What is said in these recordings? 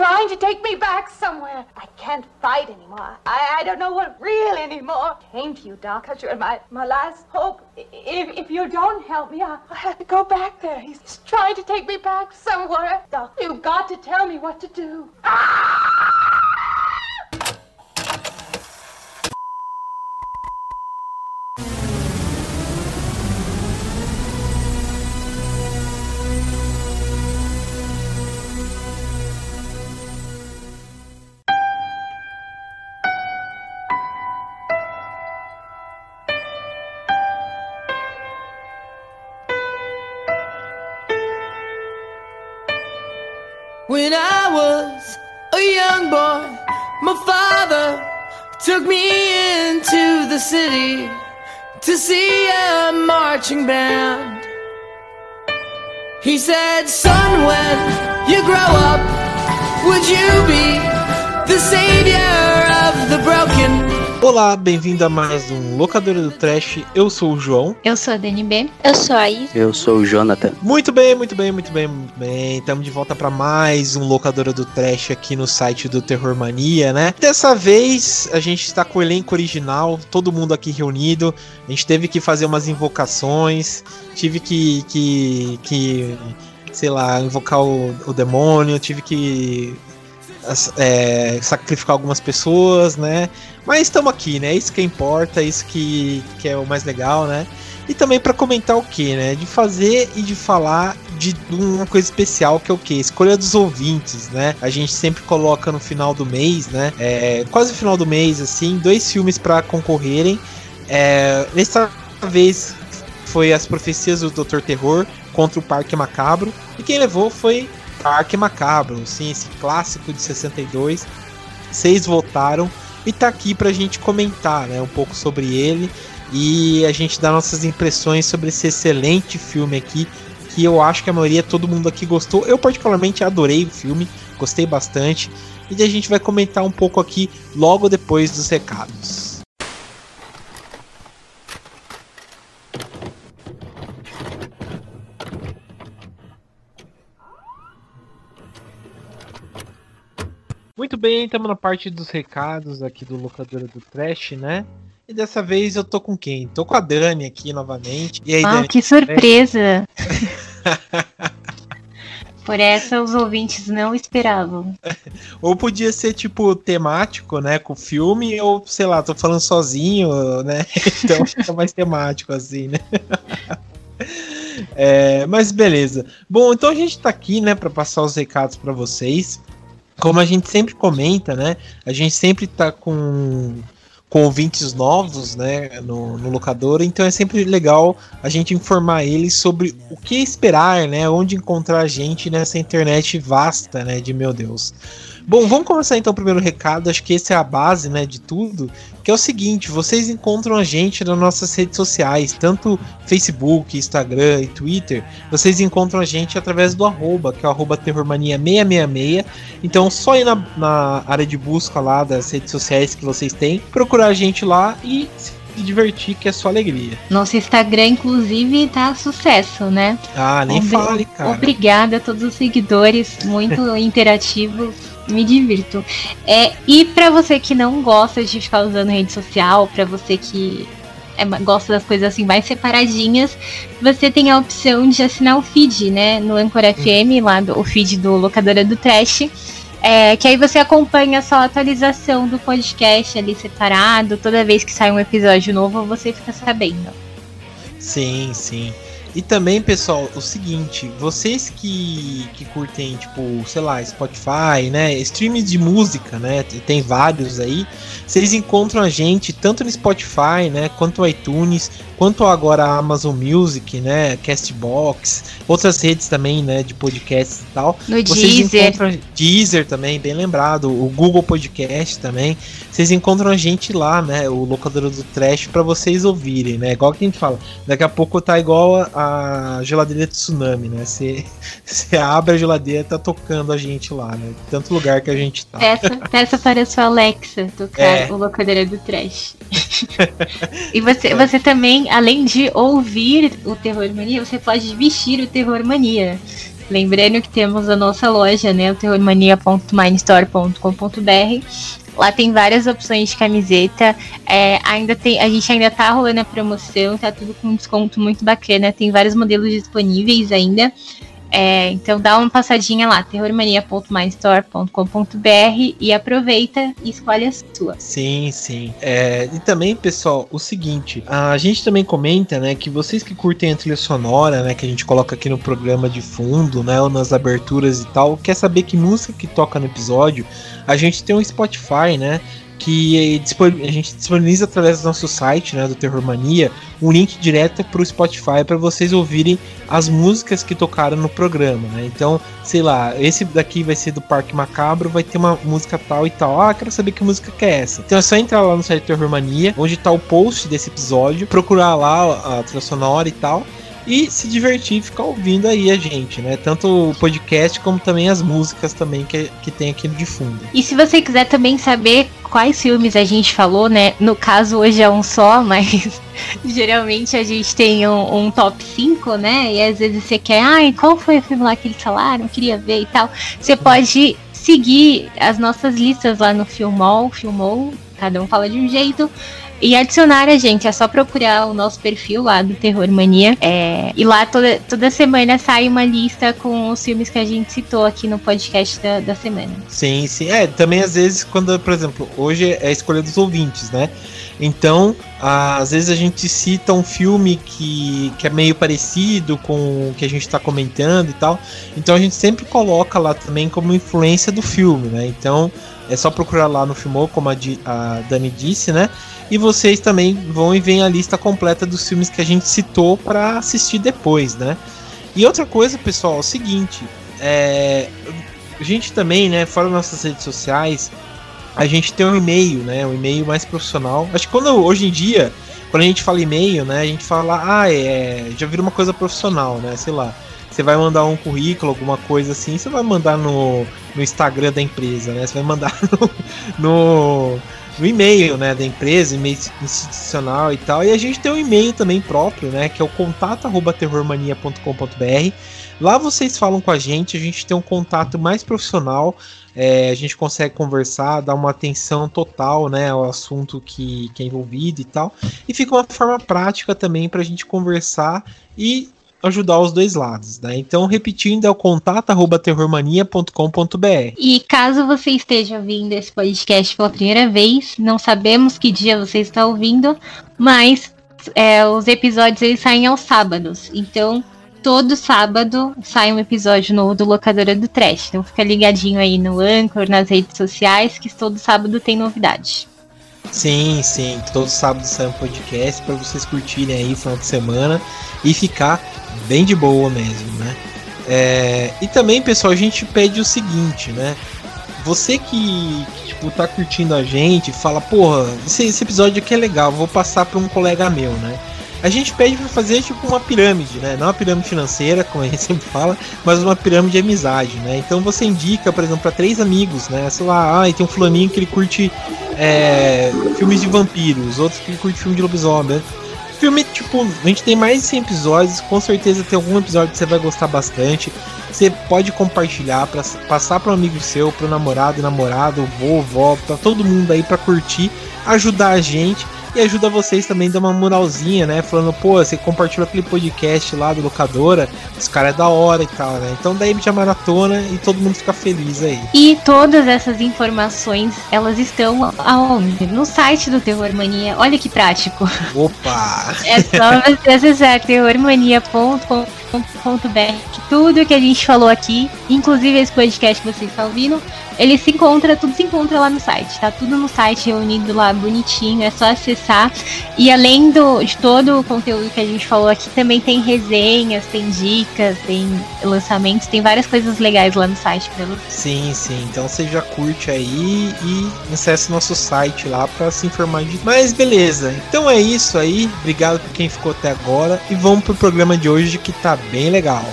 trying to take me back somewhere. I can't fight anymore. I, I don't know what real anymore. Came to you, Doc, because you're my, my last hope. If, if you don't help me, I'll have to go back there. He's trying to take me back somewhere. Doc, you've got to tell me what to do. Ah! Took me into the city to see a marching band. He said, Son, when you grow up, would you be the savior of the broken? Olá, bem-vindo a mais um Locadora do Trash. Eu sou o João. Eu sou a DNB. Eu sou a Is. Eu sou o Jonathan. Muito bem, muito bem, muito bem, muito bem. Estamos de volta para mais um Locadora do Trash aqui no site do Terror Mania, né? Dessa vez a gente está com o elenco original, todo mundo aqui reunido. A gente teve que fazer umas invocações, tive que, que, que sei lá, invocar o, o demônio, tive que é, sacrificar algumas pessoas, né? Mas estamos aqui, né? Isso que importa, isso que, que é o mais legal, né? E também para comentar o que, né? De fazer e de falar de uma coisa especial que é o que? Escolha dos ouvintes, né? A gente sempre coloca no final do mês, né? É, quase final do mês, assim, dois filmes para concorrerem. É, vez foi As Profecias do Dr. Terror contra o Parque Macabro. E quem levou foi Parque Macabro, sim, esse clássico de 62. Vocês votaram e tá aqui pra gente comentar, né, um pouco sobre ele e a gente dar nossas impressões sobre esse excelente filme aqui, que eu acho que a maioria, todo mundo aqui gostou. Eu particularmente adorei o filme, gostei bastante. E a gente vai comentar um pouco aqui logo depois dos recados. Muito bem, estamos na parte dos recados aqui do Locadora do Trash, né? E dessa vez eu tô com quem? Tô com a Dani aqui novamente. E aí, ah, Dani, que surpresa! Por essa os ouvintes não esperavam. ou podia ser tipo temático, né, com o filme, ou sei lá, tô falando sozinho, né? Então fica mais temático assim, né? É, mas beleza. Bom, então a gente tá aqui, né, para passar os recados para vocês como a gente sempre comenta, né? A gente sempre tá com, com ouvintes novos, né? No, no locador, então é sempre legal a gente informar eles sobre o que esperar, né? Onde encontrar a gente nessa internet vasta, né? De meu Deus. Bom, vamos começar então o primeiro recado. Acho que esse é a base, né, de tudo. Que é o seguinte: vocês encontram a gente nas nossas redes sociais, tanto Facebook, Instagram e Twitter. Vocês encontram a gente através do arroba, que é o arroba terrormania666. Então, só ir na, na área de busca lá das redes sociais que vocês têm, procurar a gente lá e se divertir, que é só alegria. Nosso Instagram, inclusive, tá sucesso, né? Ah, nem Ob fale, cara. Obrigada a todos os seguidores, muito interativos me divirto. É, e para você que não gosta de ficar usando rede social, para você que é, gosta das coisas assim mais separadinhas, você tem a opção de assinar o feed, né? No Anchor FM, lá do, o feed do Locadora do Trash. É, que aí você acompanha só a atualização do podcast ali separado. Toda vez que sai um episódio novo, você fica sabendo. Sim, sim. E também, pessoal, o seguinte, vocês que, que curtem, tipo, sei lá, Spotify, né? Streams de música, né? Tem vários aí. Vocês encontram a gente tanto no Spotify, né? Quanto no iTunes, quanto agora a Amazon Music, né? Castbox, outras redes também, né? De podcasts e tal. No vocês Deezer. Encontram, Deezer também, bem lembrado. O Google Podcast também. Vocês encontram a gente lá, né? O locador do Trash para vocês ouvirem, né? Igual que a gente fala. Daqui a pouco tá igual a a geladeira de tsunami, né? Você, abre a geladeira tá tocando a gente lá, né? Tanto lugar que a gente tá. Peça, peça para sua Alexa tocar é. o locadeira do trash. e você, é. você também, além de ouvir o Terror Mania, você pode vestir o Terror Mania. Lembrando que temos a nossa loja, né? O terrormania.minestore.com.br. Lá tem várias opções de camiseta. É, ainda tem, a gente ainda tá rolando a promoção, tá tudo com um desconto muito bacana. Tem vários modelos disponíveis ainda. É, então dá uma passadinha lá, terrormania.mystore.com.br e aproveita e escolhe a sua. Sim, sim. É, e também, pessoal, o seguinte, a gente também comenta, né, que vocês que curtem a trilha sonora, né, que a gente coloca aqui no programa de fundo, né, ou nas aberturas e tal, quer saber que música que toca no episódio, a gente tem um Spotify, né, que a gente disponibiliza através do nosso site, né, do Terror Mania, um link direto para o Spotify para vocês ouvirem as músicas que tocaram no programa, né? Então, sei lá, esse daqui vai ser do Parque Macabro, vai ter uma música tal e tal. Ah, quero saber que música que é essa. Então é só entrar lá no site do Terror Mania, onde está o post desse episódio, procurar lá a trilha sonora e tal e se divertir ficar ouvindo aí a gente, né? Tanto o podcast como também as músicas também que, que tem aqui de fundo. E se você quiser também saber quais filmes a gente falou, né? No caso hoje é um só, mas geralmente a gente tem um, um, top 5, né? E às vezes você quer, ai, qual foi o filme lá que eles falaram? Queria ver e tal. Você pode seguir as nossas listas lá no Filmol, Filmol, cada um fala de um jeito e adicionar a gente. É só procurar o nosso perfil lá do Terror Mania. É, e lá toda, toda semana sai uma lista com os filmes que a gente citou aqui no podcast da, da semana. Sim, sim. É, também às vezes, quando, por exemplo, hoje é a escolha dos ouvintes, né? Então, às vezes a gente cita um filme que, que é meio parecido com o que a gente está comentando e tal. Então a gente sempre coloca lá também como influência do filme, né? Então é só procurar lá no Filmou, como a, a Dani disse, né? E vocês também vão e veem a lista completa dos filmes que a gente citou para assistir depois, né? E outra coisa, pessoal, é o seguinte: é, a gente também, né, fora nossas redes sociais, a gente tem um e-mail, né? Um e-mail mais profissional. Acho que quando hoje em dia, quando a gente fala e-mail, né, a gente fala, ah, é, já vira uma coisa profissional, né? Sei lá. Você vai mandar um currículo, alguma coisa assim, você vai mandar no, no Instagram da empresa, né? Você vai mandar no, no no e-mail, né, da empresa, e-mail institucional e tal. E a gente tem um e-mail também próprio, né, que é o contato@terrormania.com.br. Lá vocês falam com a gente, a gente tem um contato mais profissional, é, a gente consegue conversar, dar uma atenção total, né, ao assunto que, que é envolvido e tal. E fica uma forma prática também para a gente conversar e ajudar os dois lados, né? Então, repetindo, é o contato@terrormania.com.br. E caso você esteja ouvindo esse podcast pela primeira vez, não sabemos que dia você está ouvindo, mas é, os episódios eles saem aos sábados. Então, todo sábado sai um episódio novo do Locadora do Trash. Então, fica ligadinho aí no Anchor, nas redes sociais, que todo sábado tem novidade. Sim, sim. Todo sábado sai um podcast para vocês curtirem aí final de semana e ficar bem de boa mesmo, né? É, e também, pessoal, a gente pede o seguinte, né? Você que, que tipo, tá curtindo a gente, fala, porra, esse, esse episódio aqui é legal, vou passar para um colega meu, né? A gente pede para fazer tipo uma pirâmide, né? Não uma pirâmide financeira, como a gente sempre fala, mas uma pirâmide de amizade, né? Então você indica, por exemplo, para três amigos, né? Sei lá, ah, tem um fulaninho que ele curte é, filmes de vampiros, outros que ele curte filme de lobisomem, né? Filme, tipo, a gente tem mais de 100 episódios, com certeza tem algum episódio que você vai gostar bastante. Você pode compartilhar, para passar para um amigo seu, para o namorado, namorado, vovó, para todo mundo aí para curtir, ajudar a gente e ajuda vocês também a dar uma moralzinha, né? Falando, pô, você compartilhou aquele podcast lá do locadora, os caras é da hora e tal, né? Então daí já maratona e todo mundo fica feliz aí. E todas essas informações, elas estão aonde? No site do Terror Mania. Olha que prático. Opa! É só você acessar terrormania.com.br tudo que a gente falou aqui, inclusive esse podcast que vocês estão ouvindo, ele se encontra, tudo se encontra lá no site, tá tudo no site reunido lá bonitinho, é só acessar. E além do, de todo o conteúdo que a gente falou aqui, também tem resenhas, tem dicas, tem lançamentos, tem várias coisas legais lá no site você. Sim, sim. Então você já curte aí e acesse nosso site lá para se informar de. Mas beleza. Então é isso aí. Obrigado por quem ficou até agora e vamos pro programa de hoje que tá bem legal.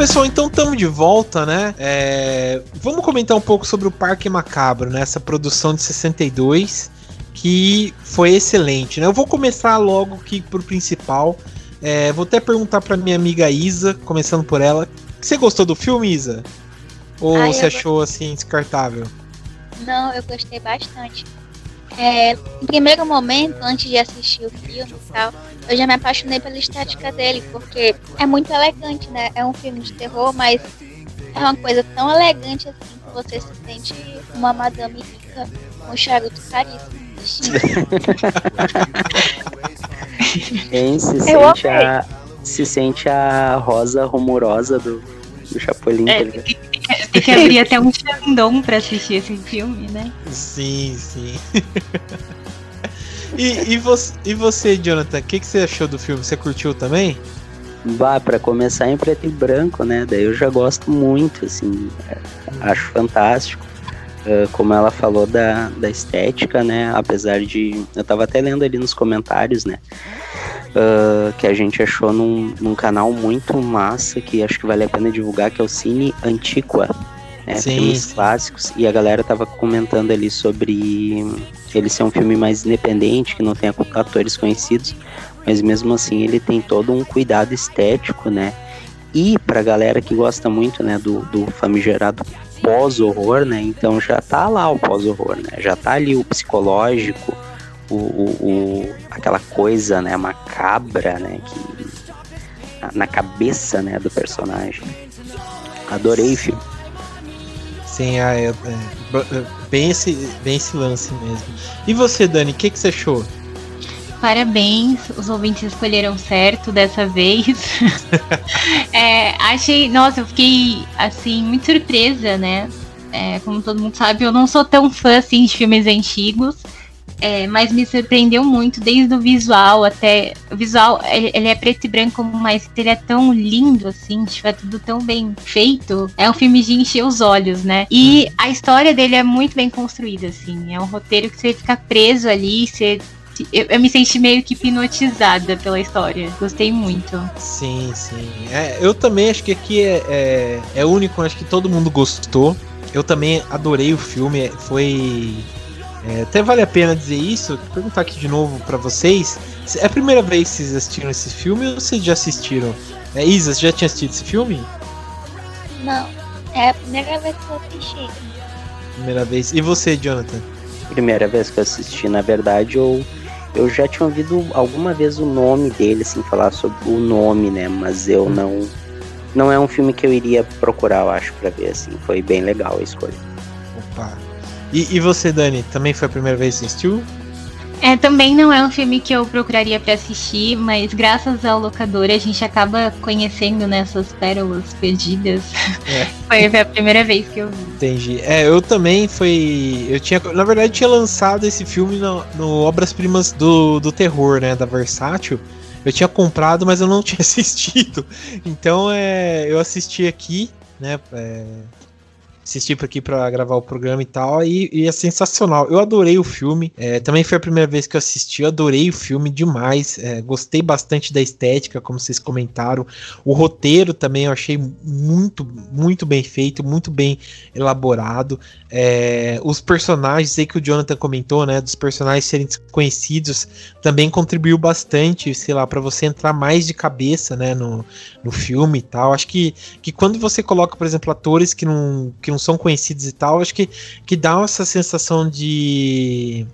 Pessoal, então estamos de volta, né? É, vamos comentar um pouco sobre o Parque Macabro, né? Essa produção de 62 que foi excelente, né? Eu vou começar logo aqui pro principal. É, vou até perguntar para minha amiga Isa, começando por ela. Você gostou do filme, Isa? Ou Ai, você achou assim descartável? Não, eu gostei bastante. É, no primeiro momento, antes de assistir o filme e tal, eu já me apaixonei pela estética dele, porque é muito elegante, né? É um filme de terror, mas é uma coisa tão elegante assim que você se sente uma madame rica com um charuto caríssimo. Quem se sente a, se sente a rosa rumorosa do, do Chapolin. É, tá tem, tem que abrir até um Xandão pra assistir esse filme, né? Sim, sim. e, e, você, e você, Jonathan, o que, que você achou do filme? Você curtiu também? Bah, pra começar em preto e branco, né? Daí eu já gosto muito, assim. Acho fantástico. Uh, como ela falou da, da estética, né? Apesar de. Eu tava até lendo ali nos comentários, né? Uh, que a gente achou num, num canal muito massa que acho que vale a pena divulgar, que é o Cine Antiqua. Né, Sim, filmes sim. clássicos, e a galera tava comentando ali sobre ele ser um filme mais independente, que não tem atores conhecidos, mas mesmo assim ele tem todo um cuidado estético, né? E pra galera que gosta muito, né, do, do famigerado pós-horror, né? Então já tá lá o pós-horror, né? Já tá ali o psicológico, o, o, o, aquela coisa, né, macabra, né, que na cabeça, né, do personagem. Adorei o filme. Sim, é, é, é, bem, esse, bem esse lance mesmo. E você, Dani, o que, que você achou? Parabéns, os ouvintes escolheram certo dessa vez. é, achei, nossa, eu fiquei assim muito surpresa, né? É, como todo mundo sabe, eu não sou tão fã assim de filmes antigos. É, mas me surpreendeu muito, desde o visual até. O visual, ele é preto e branco, mas ele é tão lindo, assim, tipo, é tudo tão bem feito. É um filme de encher os olhos, né? E a história dele é muito bem construída, assim. É um roteiro que você fica preso ali, você eu, eu, me senti meio que hipnotizada pela história. Gostei muito. Sim, sim. É, eu também acho que aqui é, é, é único, acho que todo mundo gostou. Eu também adorei o filme. Foi é, até vale a pena dizer isso, perguntar aqui de novo para vocês. É a primeira vez que vocês assistiram esse filme ou vocês já assistiram? É, Isa, você já tinha assistido esse filme? Não, é a primeira vez que eu assisti. Primeira vez. E você, Jonathan? Primeira vez que eu assisti, na verdade, eu, eu já tinha ouvido alguma vez o nome dele, assim, falar sobre o nome, né? Mas eu hum. não. Não é um filme que eu iria procurar, eu acho, para ver, assim. Foi bem legal a escolha. Opa, e, e você, Dani, também foi a primeira vez que assistiu? É, também não é um filme que eu procuraria para assistir, mas graças ao locador a gente acaba conhecendo nessas pérolas perdidas. É. foi a primeira vez que eu vi. Entendi. É, eu também foi. Eu tinha. Na verdade, tinha lançado esse filme no, no Obras Primas do, do Terror, né? Da Versátil. Eu tinha comprado, mas eu não tinha assistido. Então é, eu assisti aqui, né? É, assisti aqui para gravar o programa e tal, e, e, é sensacional. Eu adorei o filme, é, também foi a primeira vez que eu assisti, eu adorei o filme demais, é, gostei bastante da estética, como vocês comentaram. O roteiro também eu achei muito, muito bem feito, muito bem elaborado. É, os personagens aí que o Jonathan comentou, né, dos personagens serem desconhecidos, também contribuiu bastante, sei lá, para você entrar mais de cabeça, né, no, no filme e tal. Acho que, que quando você coloca, por exemplo, atores que não, que não são conhecidos e tal, acho que, que dá essa sensação de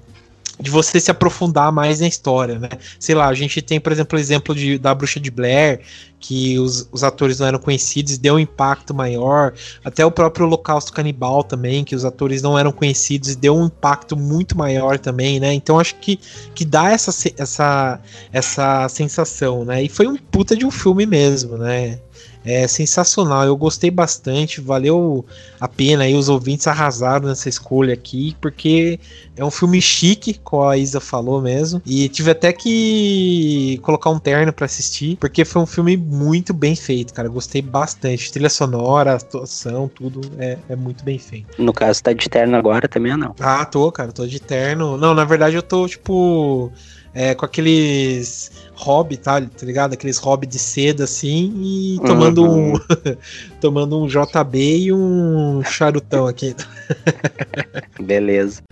de você se aprofundar mais na história, né? Sei lá, a gente tem, por exemplo, o exemplo de, da Bruxa de Blair, que os, os atores não eram conhecidos deu um impacto maior. Até o próprio Holocausto Canibal também, que os atores não eram conhecidos e deu um impacto muito maior também, né? Então acho que, que dá essa, essa, essa sensação, né? E foi um puta de um filme mesmo, né? É sensacional, eu gostei bastante, valeu a pena aí, os ouvintes arrasaram nessa escolha aqui, porque é um filme chique, como a Isa falou mesmo, e tive até que colocar um terno para assistir, porque foi um filme muito bem feito, cara. Gostei bastante. Trilha sonora, atuação, tudo é, é muito bem feito. No caso, tá de terno agora também ou não? Ah, tô, cara, tô de terno. Não, na verdade eu tô, tipo, é, com aqueles hobby, tá, tá ligado? Aqueles hobby de seda, assim, e tomando Uhum. um tomando um JB e um charutão aqui. Beleza.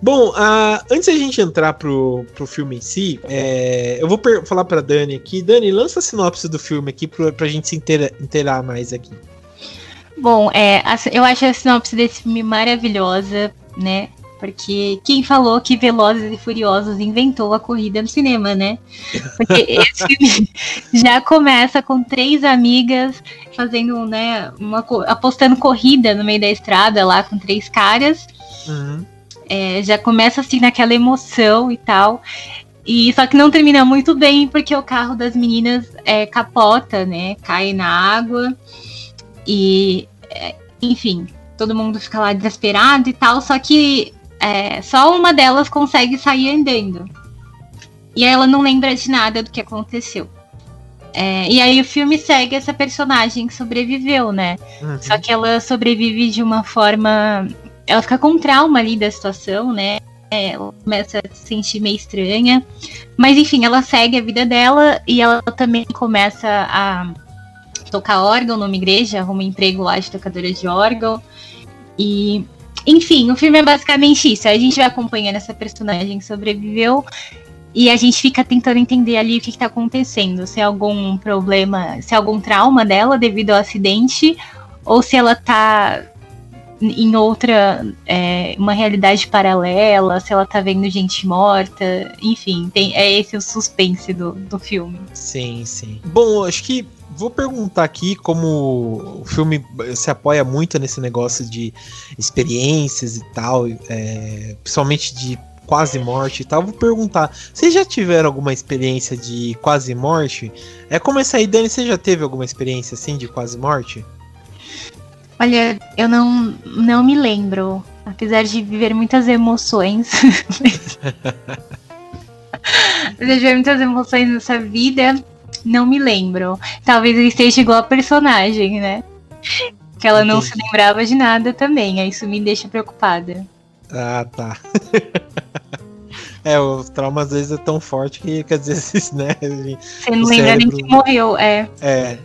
Bom, ah, antes da gente entrar pro, pro filme em si, é, eu vou falar pra Dani aqui. Dani, lança a sinopse do filme aqui pra, pra gente se inteira- inteirar mais aqui. Bom, é, a- eu acho a sinopse desse filme maravilhosa, né? Porque quem falou que Velozes e Furiosos inventou a corrida no cinema, né? Porque esse filme já começa com três amigas fazendo, né, uma, apostando corrida no meio da estrada lá com três caras. Uhum. É, já começa assim naquela emoção e tal. E só que não termina muito bem porque o carro das meninas é, capota, né? Cai na água. E enfim, todo mundo fica lá desesperado e tal. Só que é, só uma delas consegue sair andando. E ela não lembra de nada do que aconteceu. É, e aí o filme segue essa personagem que sobreviveu, né? Uhum. Só que ela sobrevive de uma forma. Ela fica com trauma ali da situação, né? É, Ela começa a se sentir meio estranha. Mas enfim, ela segue a vida dela e ela também começa a tocar órgão numa igreja, arruma um emprego lá de tocadora de órgão. E. Enfim, o filme é basicamente isso. A gente vai acompanhando essa personagem que sobreviveu e a gente fica tentando entender ali o que, está acontecendo. Se é algum problema, se é algum trauma dela devido ao acidente, ou se ela tá em outra, é, uma realidade paralela, se ela tá vendo gente morta, enfim, tem, é esse o suspense do, do filme. Sim, sim. Bom, acho que vou perguntar aqui como o filme se apoia muito nesse negócio de experiências e tal, é, principalmente de quase morte e tal. Vou perguntar, vocês já tiveram alguma experiência de quase morte? É como essa aí, Dani, você já teve alguma experiência assim de quase morte? Olha, eu não, não me lembro, apesar de viver muitas emoções. apesar de viver muitas emoções nessa vida, não me lembro. Talvez eu esteja igual a personagem, né? Que ela não se Entendi. lembrava de nada também, aí isso me deixa preocupada. Ah, tá. é, o trauma às vezes é tão forte que, que às vezes, né? Você não lembra nem cérebro- que morreu, é. É.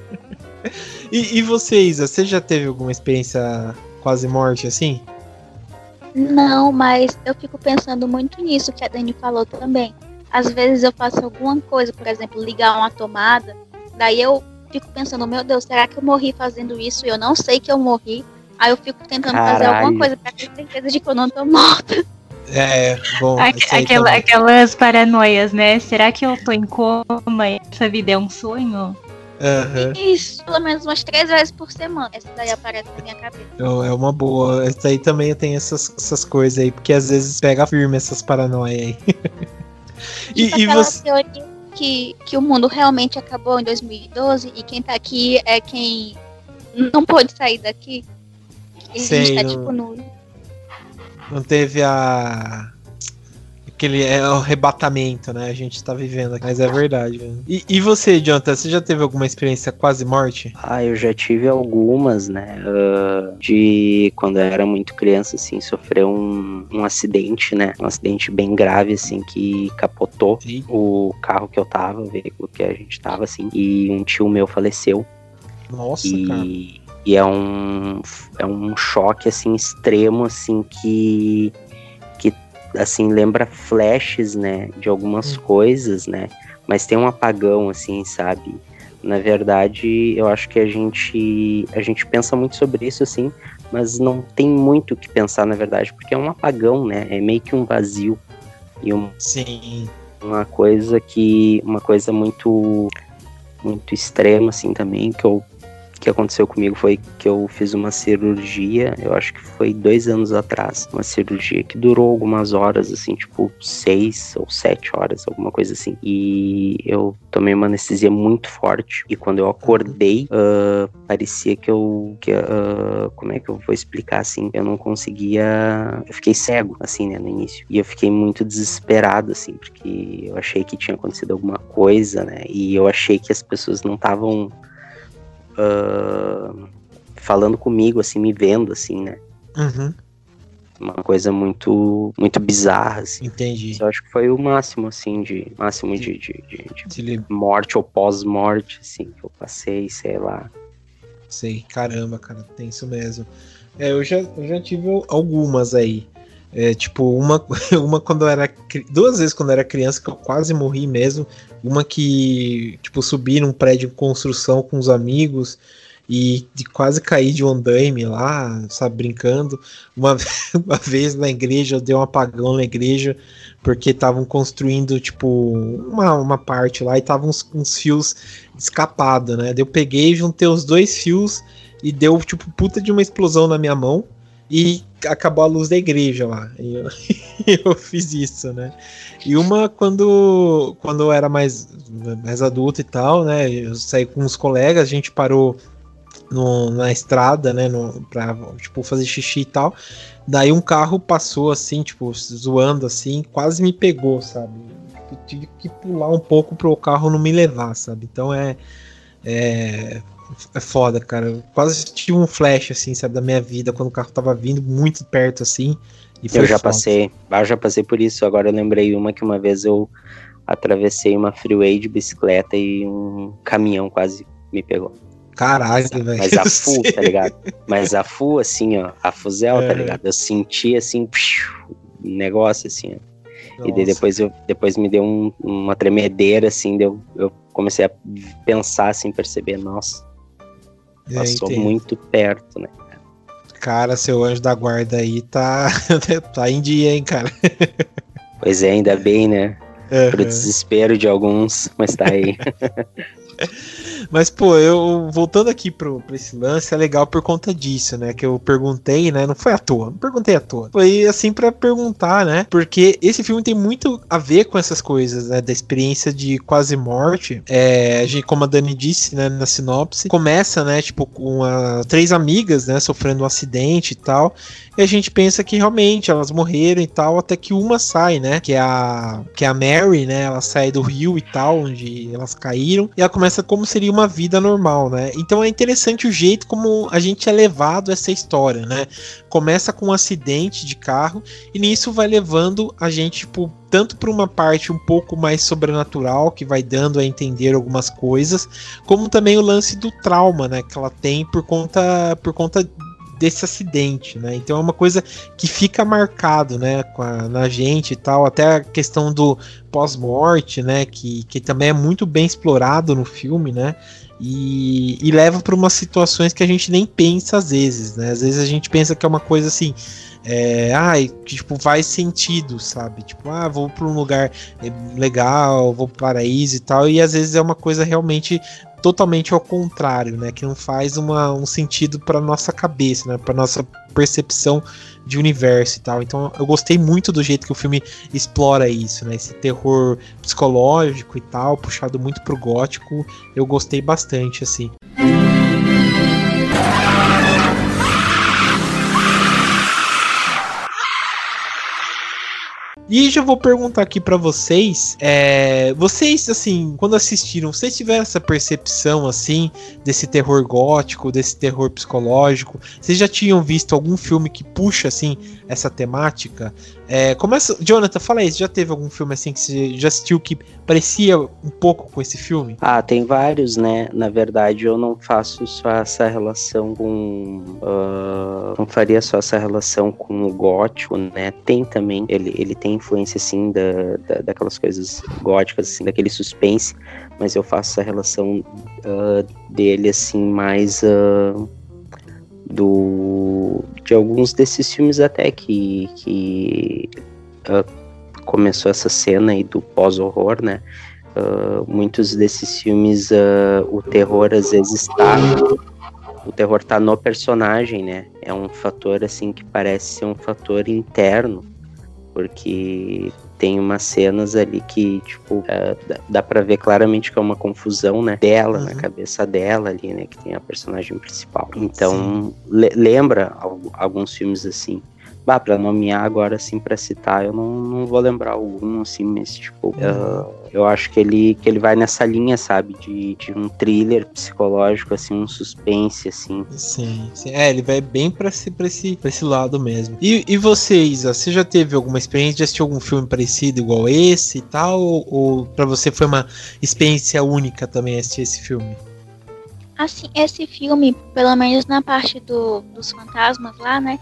e, e você, Isa, você já teve alguma experiência quase morte assim? Não, mas eu fico pensando muito nisso que a Dani falou também. Às vezes eu faço alguma coisa, por exemplo, ligar uma tomada, daí eu fico pensando, meu Deus, será que eu morri fazendo isso? E eu não sei que eu morri. Aí eu fico tentando fazer Caralho. alguma coisa pra ter certeza de que eu não tô morta. É, bom. Aquela- aquelas paranoias, né? Será que eu tô em coma e essa vida é um sonho? Aham. Isso, pelo menos umas três vezes por semana. Essa daí aparece na minha cabeça. É é uma boa. Essa aí também tem essas, essas coisas aí, porque às vezes pega firme essas paranoia aí. e, Tipo e você. teoria que, que o mundo realmente acabou em 2012 e quem tá aqui é quem não pôde sair daqui. E a Sei, gente tá eu- tipo no. Não teve a. Aquele é o arrebatamento, né? A gente tá vivendo aqui. Mas é verdade. né? E, e você, Jonathan, você já teve alguma experiência quase morte? Ah, eu já tive algumas, né? ah, de quando eu era muito criança, assim, sofreu um, um acidente, né? Um acidente bem grave, assim, que capotou Sim. o carro que eu tava, o veículo que a gente tava, assim. E um tio meu faleceu. Nossa, cara. E, e é um é um choque assim extremo assim que assim lembra flashes, né, de algumas Hum. coisas, né? Mas tem um apagão assim, sabe? Na verdade, eu acho que a gente a gente pensa muito sobre isso assim, mas não tem muito o que pensar na verdade, porque é um apagão, né? É meio que um vazio e um, Sim. uma coisa que uma coisa muito muito extrema assim também que eu que aconteceu comigo foi que eu fiz uma cirurgia, eu acho que foi dois anos atrás, uma cirurgia que durou algumas horas, assim, tipo seis ou sete horas, alguma coisa assim. E eu tomei uma anestesia muito forte. E quando eu acordei, uh, parecia que eu. Que, uh, como é que eu vou explicar assim? Eu não conseguia. Eu fiquei cego, assim, né, no início. E eu fiquei muito desesperado, assim, porque eu achei que tinha acontecido alguma coisa, né? E eu achei que as pessoas não estavam uh, falando comigo, assim, me vendo, assim, né? Uhum. Uma coisa muito muito bizarra, assim. Entendi. Eu acho que foi o máximo, assim, de máximo de, de, de, de morte ou pós-morte, assim, que eu passei, sei lá. Sei, caramba, cara, tem isso mesmo. É, eu já, eu já tive algumas aí. É, tipo, uma, uma quando eu era. Duas vezes quando eu era criança, que eu quase morri mesmo. Uma que, tipo, subi num prédio em construção com os amigos e de quase cair de andaime lá, sabe, brincando. Uma, uma vez na igreja, eu dei um apagão na igreja, porque estavam construindo, tipo, uma, uma parte lá e estavam uns, uns fios escapados, né? Eu peguei, juntei os dois fios e deu, tipo, puta de uma explosão na minha mão e acabou a luz da igreja lá. E eu, eu, fiz isso, né? E uma quando, quando eu era mais, mais adulto e tal, né? Eu saí com uns colegas, a gente parou no, na estrada, né? No, pra tipo, fazer xixi e tal. Daí um carro passou assim, tipo, zoando assim, quase me pegou, sabe? Eu tive que pular um pouco pro carro não me levar, sabe? Então é. É, é foda, cara. Eu quase tive um flash, assim, sabe, da minha vida, quando o carro tava vindo muito perto, assim. eu já foda. passei, eu já passei por isso. Agora eu lembrei uma que uma vez eu atravessei uma freeway de bicicleta e um caminhão quase me pegou. Caralho, velho. Mas a full, tá ligado? Mas a full, assim, ó, a fuzel, tá é. tá ligado? Eu senti, assim, um negócio, assim, ó. Nossa. E daí depois, eu, depois me deu um, uma tremedeira, assim, deu, eu comecei a pensar, assim, perceber, nossa, Passou muito perto, né? Cara, seu anjo da guarda aí tá, tá em dia, hein, cara? Pois é, ainda bem, né? Uhum. Pro desespero de alguns, mas tá aí. Mas, pô, eu voltando aqui pro, pra esse lance, é legal por conta disso, né? Que eu perguntei, né? Não foi à toa, não perguntei à toa. Foi assim para perguntar, né? Porque esse filme tem muito a ver com essas coisas, né? Da experiência de quase morte. É, como a Dani disse, né? Na sinopse, começa, né? Tipo, com a, três amigas, né? Sofrendo um acidente e tal. E a gente pensa que realmente elas morreram e tal, até que uma sai, né? Que é a, que é a Mary, né? Ela sai do rio e tal, onde elas caíram. E ela começa como seria uma vida normal, né? Então é interessante o jeito como a gente é levado essa história, né? Começa com um acidente de carro e nisso vai levando a gente, tipo, tanto para uma parte um pouco mais sobrenatural, que vai dando a entender algumas coisas, como também o lance do trauma, né, que ela tem por conta por conta desse acidente, né? Então é uma coisa que fica marcado, né, a, na gente e tal, até a questão do pós-morte, né, que, que também é muito bem explorado no filme, né? E, e leva para umas situações que a gente nem pensa às vezes, né? Às vezes a gente pensa que é uma coisa assim, é, ai, que tipo, faz sentido, sabe? Tipo, ah, vou para um lugar é, legal, vou para o paraíso e tal, e às vezes é uma coisa realmente totalmente ao contrário, né? Que não faz uma, um sentido para nossa cabeça, né? Para nossa percepção de universo e tal. Então eu gostei muito do jeito que o filme explora isso, né? Esse terror psicológico e tal, puxado muito pro gótico. Eu gostei bastante, assim. E já vou perguntar aqui para vocês, é, vocês assim, quando assistiram, vocês tiveram essa percepção assim desse terror gótico, desse terror psicológico? Vocês já tinham visto algum filme que puxa assim essa temática? É, começa, Jonathan, fala aí, já teve algum filme assim que você já assistiu que parecia um pouco com esse filme? Ah, tem vários, né? Na verdade, eu não faço só essa relação com. Uh, não faria só essa relação com o gótico, né? Tem também, ele, ele tem influência, assim, da, da, daquelas coisas góticas, assim, daquele suspense, mas eu faço essa relação uh, dele, assim, mais. Uh, do de alguns desses filmes até que, que uh, começou essa cena aí do pós-horror, né? Muitos desses filmes o terror às vezes está o terror tá no personagem, né? É um fator assim que parece ser um fator interno, porque tem umas cenas ali que, tipo, é, dá, dá pra ver claramente que é uma confusão, né? Dela, uhum. na cabeça dela ali, né? Que tem a personagem principal. Então, le lembra alguns filmes assim. Bah, pra nomear agora, assim, pra citar, eu não, não vou lembrar algum, assim, mas, tipo, uhum. uh, eu acho que ele, que ele vai nessa linha, sabe, de, de um thriller psicológico, assim, um suspense, assim. Sim, sim. É, ele vai bem pra esse, pra esse, pra esse lado mesmo. E, e você, Isa, você já teve alguma experiência de assistir algum filme parecido igual esse e tal? Ou, ou pra você foi uma experiência única também assistir esse filme? Assim, esse filme, pelo menos na parte do, dos fantasmas lá, né?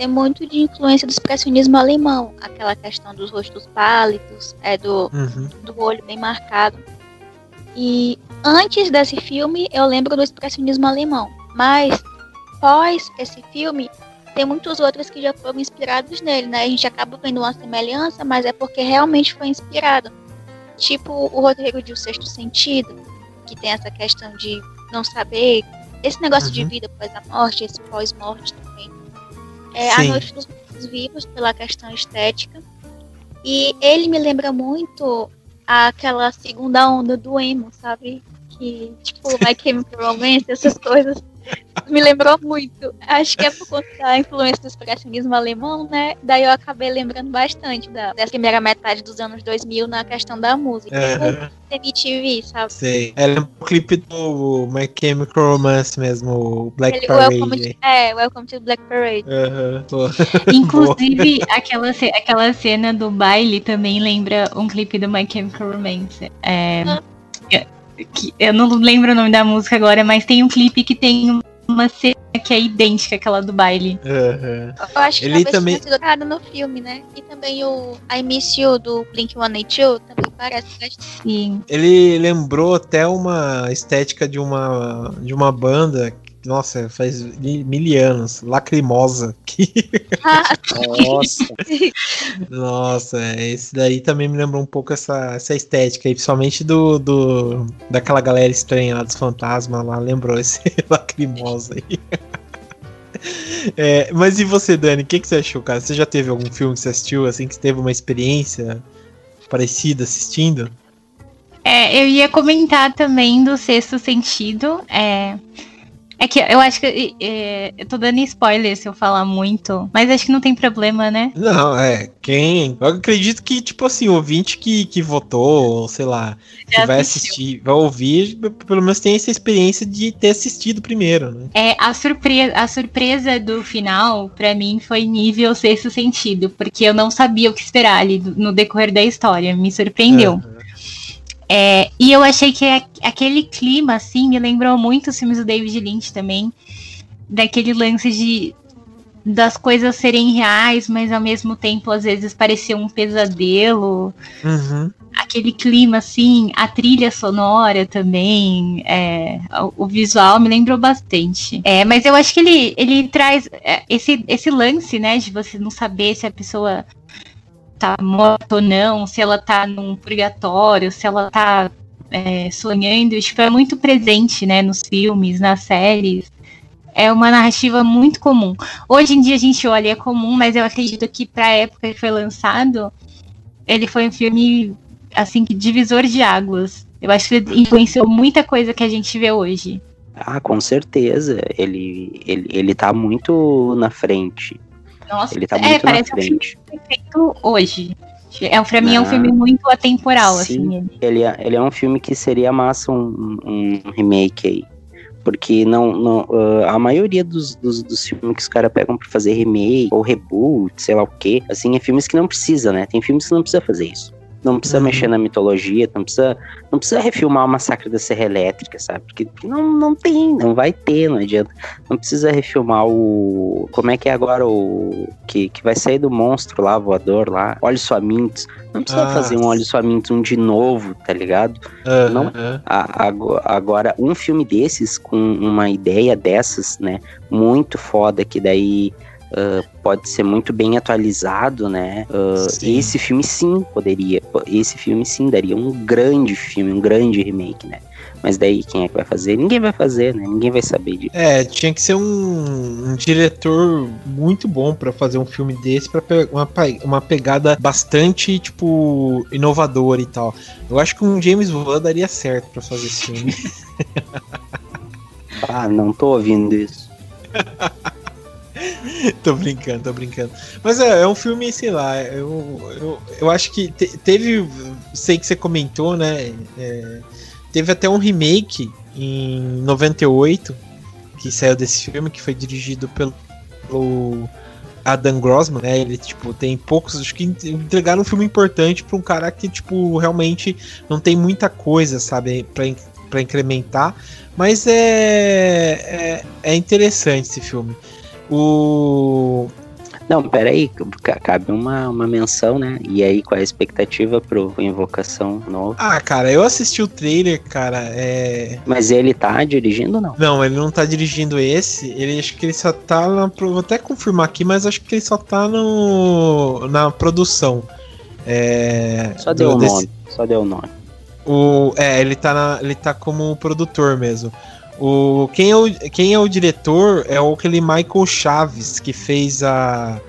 Tem muito de influência do expressionismo alemão, aquela questão dos rostos pálidos, é do, uhum. do olho bem marcado. E antes desse filme eu lembro do expressionismo alemão, mas pós esse filme tem muitos outros que já foram inspirados nele, né? A gente acaba vendo uma semelhança, mas é porque realmente foi inspirado. Tipo o roteiro de O Sexto Sentido, que tem essa questão de não saber esse negócio uhum. de vida após a morte, esse pós-morte também. É A Noite dos Vivos, pela questão estética. E ele me lembra muito aquela segunda onda do emo, sabe? Que, tipo, My Chemical Romance, essas coisas me lembrou muito. Acho que é por conta da influência do expressionismo alemão, né? Daí eu acabei lembrando bastante da, dessa primeira metade dos anos 2000 na questão da música. Uhum. MTV, sabe? Sei. É, lembra o clipe do My Chemical Romance mesmo, Black Ele, Parade. Welcome to, é, Welcome to Black Parade. Uhum. Inclusive, aquela, aquela cena do baile também lembra um clipe do My Chemical Romance. É... Uhum que eu não lembro o nome da música agora, mas tem um clipe que tem uma cena que é idêntica àquela do baile. Uhum. Eu acho que ele também sido no filme, né? E também o I Miss You do Blink-182 também parece bastante. Sim. Ele lembrou até uma estética de uma de uma banda nossa, faz mil anos. Lacrimosa. Ah, Nossa. Nossa, esse daí também me lembrou um pouco essa, essa estética aí, principalmente do, do daquela galera estranha lá dos fantasmas lá, lembrou esse Lacrimosa aí. É, mas e você, Dani, o que, que você achou, cara? Você já teve algum filme que você assistiu, assim, que teve uma experiência parecida assistindo? É, eu ia comentar também do Sexto Sentido. É, é que eu acho que é, eu tô dando spoiler se eu falar muito, mas acho que não tem problema, né? Não, é. Quem. Eu acredito que, tipo assim, o ouvinte que, que votou, sei lá, que vai assistir, vai ouvir, pelo menos tem essa experiência de ter assistido primeiro, né? É, a surpresa, a surpresa do final, para mim, foi nível sexto sentido, porque eu não sabia o que esperar ali no decorrer da história. Me surpreendeu. Uhum. É, e eu achei que aquele clima, assim, me lembrou muito os filmes do David Lynch também. Daquele lance de das coisas serem reais, mas ao mesmo tempo às vezes parecia um pesadelo. Uhum. Aquele clima, assim, a trilha sonora também, é, o, o, visual me lembrou bastante. É, mas eu acho que ele, ele traz é, esse, esse lance, né, de você não saber se a pessoa tá morta ou não, se ela tá num purgatório, se ela tá é, sonhando, tipo, é muito presente, né, nos filmes, nas séries. É uma narrativa muito comum. Hoje em dia a gente olha é comum, mas eu acredito que para a época que foi lançado, ele foi um filme assim divisor de águas. Eu acho que ele influenciou muita coisa que a gente vê hoje. Ah, com certeza. Ele, ele, ele tá muito na frente. Nossa, ele tá é, muito é, parece um filme feito hoje. É, pra mim é um filme muito atemporal, sim, assim. Ele é, ele é um filme que seria massa um, um remake aí. Porque não, não uh, a maioria dos, dos, dos, filmes que os caras pegam pra fazer remake ou reboot, sei lá o que, assim, é filmes que não precisa, né? Tem filmes que não precisa fazer isso. Não precisa uhum. mexer na mitologia, não precisa, não precisa refilmar o Massacre da Serra Elétrica, sabe? Porque não, não tem, não vai ter, não adianta. Não precisa refilmar o. Como é que é agora o. Que, que vai sair do monstro lá, voador lá, Olhos Famintos. Não precisa ah. fazer um Olhos Famintos um de novo, tá ligado? Uhum. Não, a, a, agora, um filme desses, com uma ideia dessas, né? Muito foda, que daí uh, pode ser muito bem atualizado, né? Uh, esse filme sim poderia, esse filme sim daria um grande filme, um grande remake, né? Mas daí quem é que vai fazer? Ninguém vai fazer, né? Ninguém vai saber disso. É, tinha que ser um, um diretor muito bom para fazer um filme desse, para uma, uma pegada bastante, tipo, inovadora e tal. Eu acho que um James Wan daria certo para fazer esse filme. ah, não tô ouvindo isso. tô brincando, tô brincando. Mas é, é um filme, sei lá, eu, eu, eu acho que te, teve. Sei que você comentou, né? É, Teve até um remake em 98 que saiu desse filme, que foi dirigido pelo, pelo Adam Grossman, né? Ele, tipo, tem poucos. Acho que entregaram um filme importante pra um cara que, tipo, realmente não tem muita coisa, sabe, pra, pra incrementar. Mas é, é, é interessante esse filme. O, não, peraí, cabe uma, uma menção, né? E aí, qual é a expectativa pro Invocação novo? Ah, cara, eu assisti o trailer, cara, é... Mas ele tá dirigindo ou não? Não, ele não tá dirigindo esse, ele acho que ele só tá na... Vou até confirmar aqui, mas acho que ele só tá no... na produção. É... Só deu o desse... nome, só deu o nome. O... É, ele tá, na... ele tá como produtor mesmo. O, quem, é o, quem é o diretor é o aquele Michael Chaves, que fez a.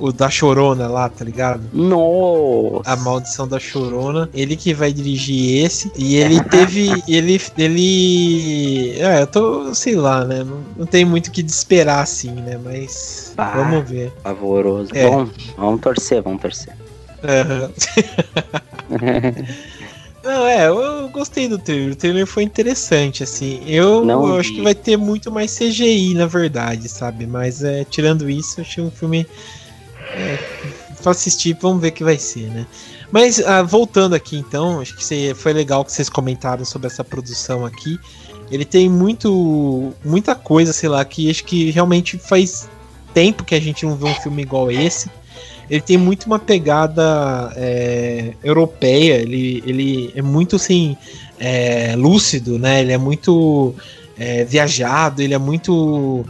O da Chorona lá, tá ligado? Nossa! A Maldição da Chorona. Ele que vai dirigir esse. E ele teve. ele. Ele. É, eu tô. Sei lá, né? Não, não tem muito o que esperar assim, né? Mas. Ah, vamos ver. Pavoroso. É. Bom, vamos torcer, vamos torcer. Uhum. Não, é, eu gostei do trailer. O trailer foi interessante, assim. Eu, eu acho que vai ter muito mais CGI, na verdade, sabe? Mas é, tirando isso, achei um filme. É, pra assistir, vamos ver o que vai ser, né? Mas ah, voltando aqui então, acho que foi legal que vocês comentaram sobre essa produção aqui. Ele tem muito, muita coisa, sei lá, que acho que realmente faz tempo que a gente não vê um filme igual esse ele tem muito uma pegada é, europeia, ele, ele é muito assim, é, lúcido, né? Ele é muito é, viajado, ele é muito.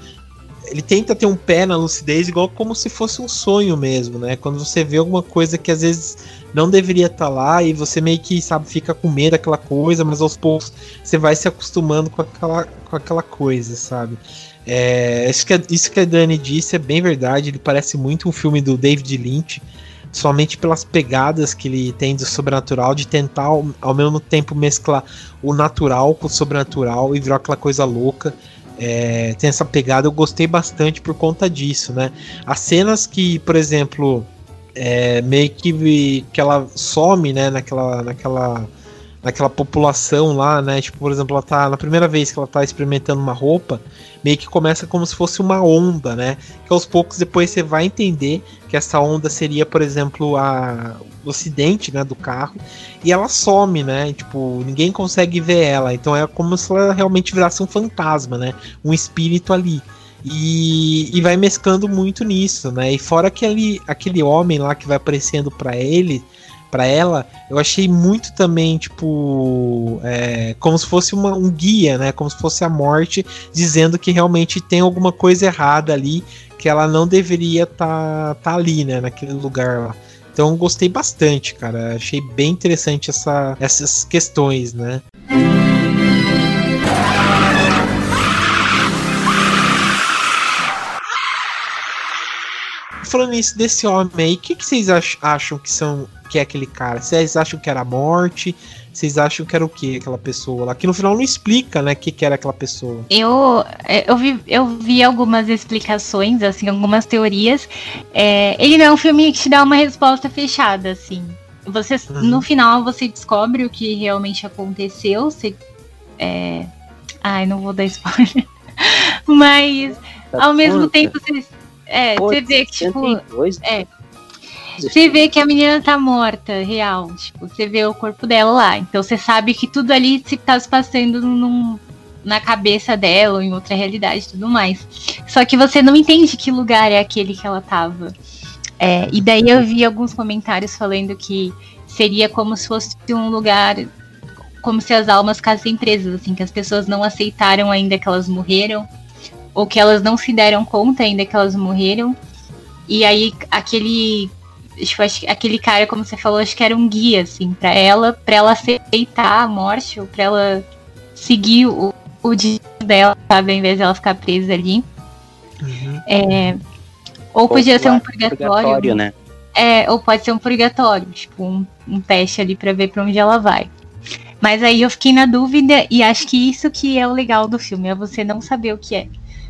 Ele tenta ter um pé na lucidez, igual como se fosse um sonho mesmo, né? Quando você vê alguma coisa que às vezes não deveria estar tá lá e você meio que, sabe, fica com medo daquela coisa, mas aos poucos você vai se acostumando com aquela, com aquela coisa, sabe? É, isso, que isso que a Dani disse é bem verdade. Ele parece muito um filme do David Lynch, somente pelas pegadas que ele tem do sobrenatural, de tentar ao, ao mesmo tempo mesclar o natural com o sobrenatural e virar aquela coisa louca. É, tem essa pegada, eu gostei bastante por conta disso, né? As cenas que, por exemplo, é, meio que, que ela some, né, naquela, naquela naquela população lá, né? Tipo, por exemplo, ela tá na primeira vez que ela tá experimentando uma roupa, meio que começa como se fosse uma onda, né? Que aos poucos depois você vai entender que essa onda seria, por exemplo, a o acidente, né, do carro, e ela some, né? tipo, ninguém consegue ver ela. Então é como se ela realmente virasse um fantasma, né? Um espírito ali. E, e vai mesclando muito nisso, né? E fora aquele, aquele homem lá que vai aparecendo para ele, para ela, eu achei muito também, tipo, é, como se fosse uma, um guia, né? Como se fosse a morte dizendo que realmente tem alguma coisa errada ali, que ela não deveria estar tá, tá ali, né? Naquele lugar lá. Então gostei bastante, cara. Achei bem interessante essa, essas questões, né? Falando isso desse homem aí, o que, que vocês acham que são que é aquele cara? Vocês acham que era a morte? Vocês acham que era o que aquela pessoa lá? Que no final não explica, né, o que, que era aquela pessoa. Eu, é, eu, vi, eu vi algumas explicações, assim, algumas teorias. É, ele não é um filme que te dá uma resposta fechada, assim. Você, uhum. No final você descobre o que realmente aconteceu. Você, é... Ai, não vou dar spoiler. Mas tá ao mesmo tempo você, é, você vê que, tipo. É, você vê que a menina tá morta, real. Tipo, você vê o corpo dela lá. Então você sabe que tudo ali se tá se passando num, na cabeça dela ou em outra realidade e tudo mais. Só que você não entende que lugar é aquele que ela tava. É, e daí eu vi alguns comentários falando que seria como se fosse um lugar como se as almas ficassem presas, assim, que as pessoas não aceitaram ainda que elas morreram, ou que elas não se deram conta ainda que elas morreram, E aí aquele tipo, aquele cara, como você falou, acho que era um guia, assim, para ela, para ela aceitar a morte, ou pra ela seguir o, o dia dela, sabe, ao invés de ela ficar presa ali. Uhum. É, ou, ou podia ser um purgatório. purgatório né? É, ou pode ser um purgatório, tipo, um, um teste ali para ver para onde ela vai. Mas aí eu fiquei na dúvida e acho que isso que é o legal do filme, é você não saber o que é.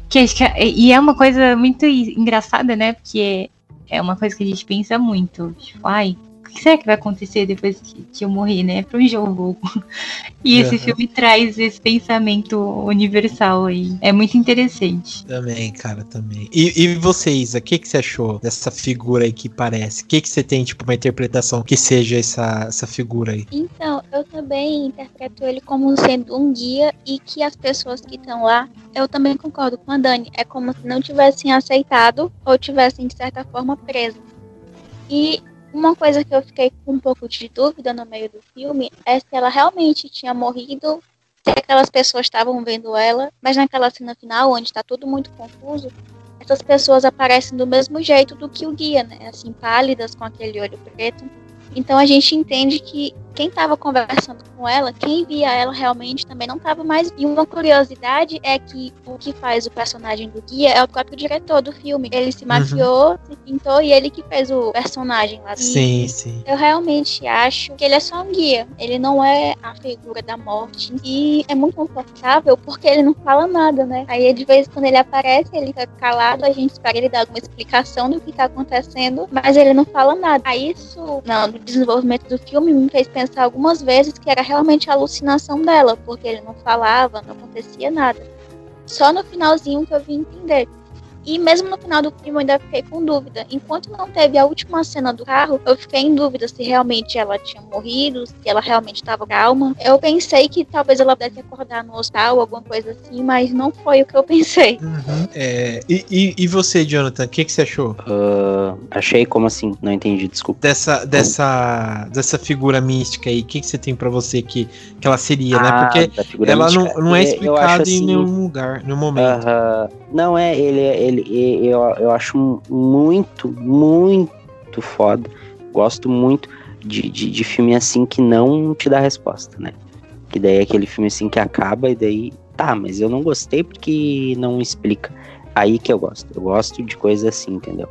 Que, que, é, e é uma coisa muito engraçada, né? Porque é uma coisa que a gente pensa muito. Tipo, ai, que será que vai acontecer depois que, que eu morrer, né? Para um jogo. E esse uhum. filme traz esse pensamento universal aí. É muito interessante. Também, cara, também. E, e vocês, o que, que você achou dessa figura aí que parece? O que, que você tem, tipo, uma interpretação que seja essa, essa figura aí? Então, eu também interpreto ele como sendo um guia e que as pessoas que estão lá, eu também concordo com a Dani, é como se não tivessem aceitado ou tivessem, de certa forma, presos. E uma coisa que eu fiquei com um pouco de dúvida no meio do filme é se ela realmente tinha morrido, se aquelas pessoas estavam vendo ela, mas naquela cena final, onde está tudo muito confuso, essas pessoas aparecem do mesmo jeito do que o guia, né? Assim, pálidas, com aquele olho preto. Então a gente entende que quem estava conversando com ela, quem via ela realmente também não estava mais. E uma curiosidade é que o que faz o personagem do guia é o próprio diretor do filme. Ele se uhum. maquiou, uhum. se pintou e ele que fez o personagem lá. Sim, e sim. Eu realmente acho que ele é só um guia. Ele não é a figura da morte. E é muito confortável porque ele não fala nada, né? Aí de vez quando ele aparece, ele fica calado, a gente espera ele dar alguma explicação do que tá acontecendo, mas ele não fala nada. Aí isso, não, no desenvolvimento do filme me fez pensar pensar algumas vezes que era realmente a alucinação dela, porque ele não falava, não acontecia nada. Só no finalzinho que eu vim entender. E mesmo no final do filme eu ainda fiquei com dúvida. Enquanto não teve a última cena do carro, eu fiquei em dúvida se realmente ela tinha morrido, se ela realmente estava calma. Eu pensei que talvez ela pudesse acordar no hospital, alguma coisa assim, mas não foi o que eu pensei. Uhum. É, e, e, e, você, Jonathan, o que, que você achou? Uh, achei como assim? Não entendi, desculpa. Dessa, dessa, dessa figura mística aí, o que, que você tem para você que, que ela seria, né? ah, né? Porque ela não, não é explicada assim, em nenhum lugar, nenhum momento. Uh -huh. Não é, ele, ele ele, eu, eu acho muito, muito foda. Gosto muito de, de, de filme assim que não te dá resposta, né? Que daí é aquele filme assim que acaba e daí, tá, mas eu não gostei porque não explica. Aí que eu gosto. Eu gosto de coisa assim, entendeu?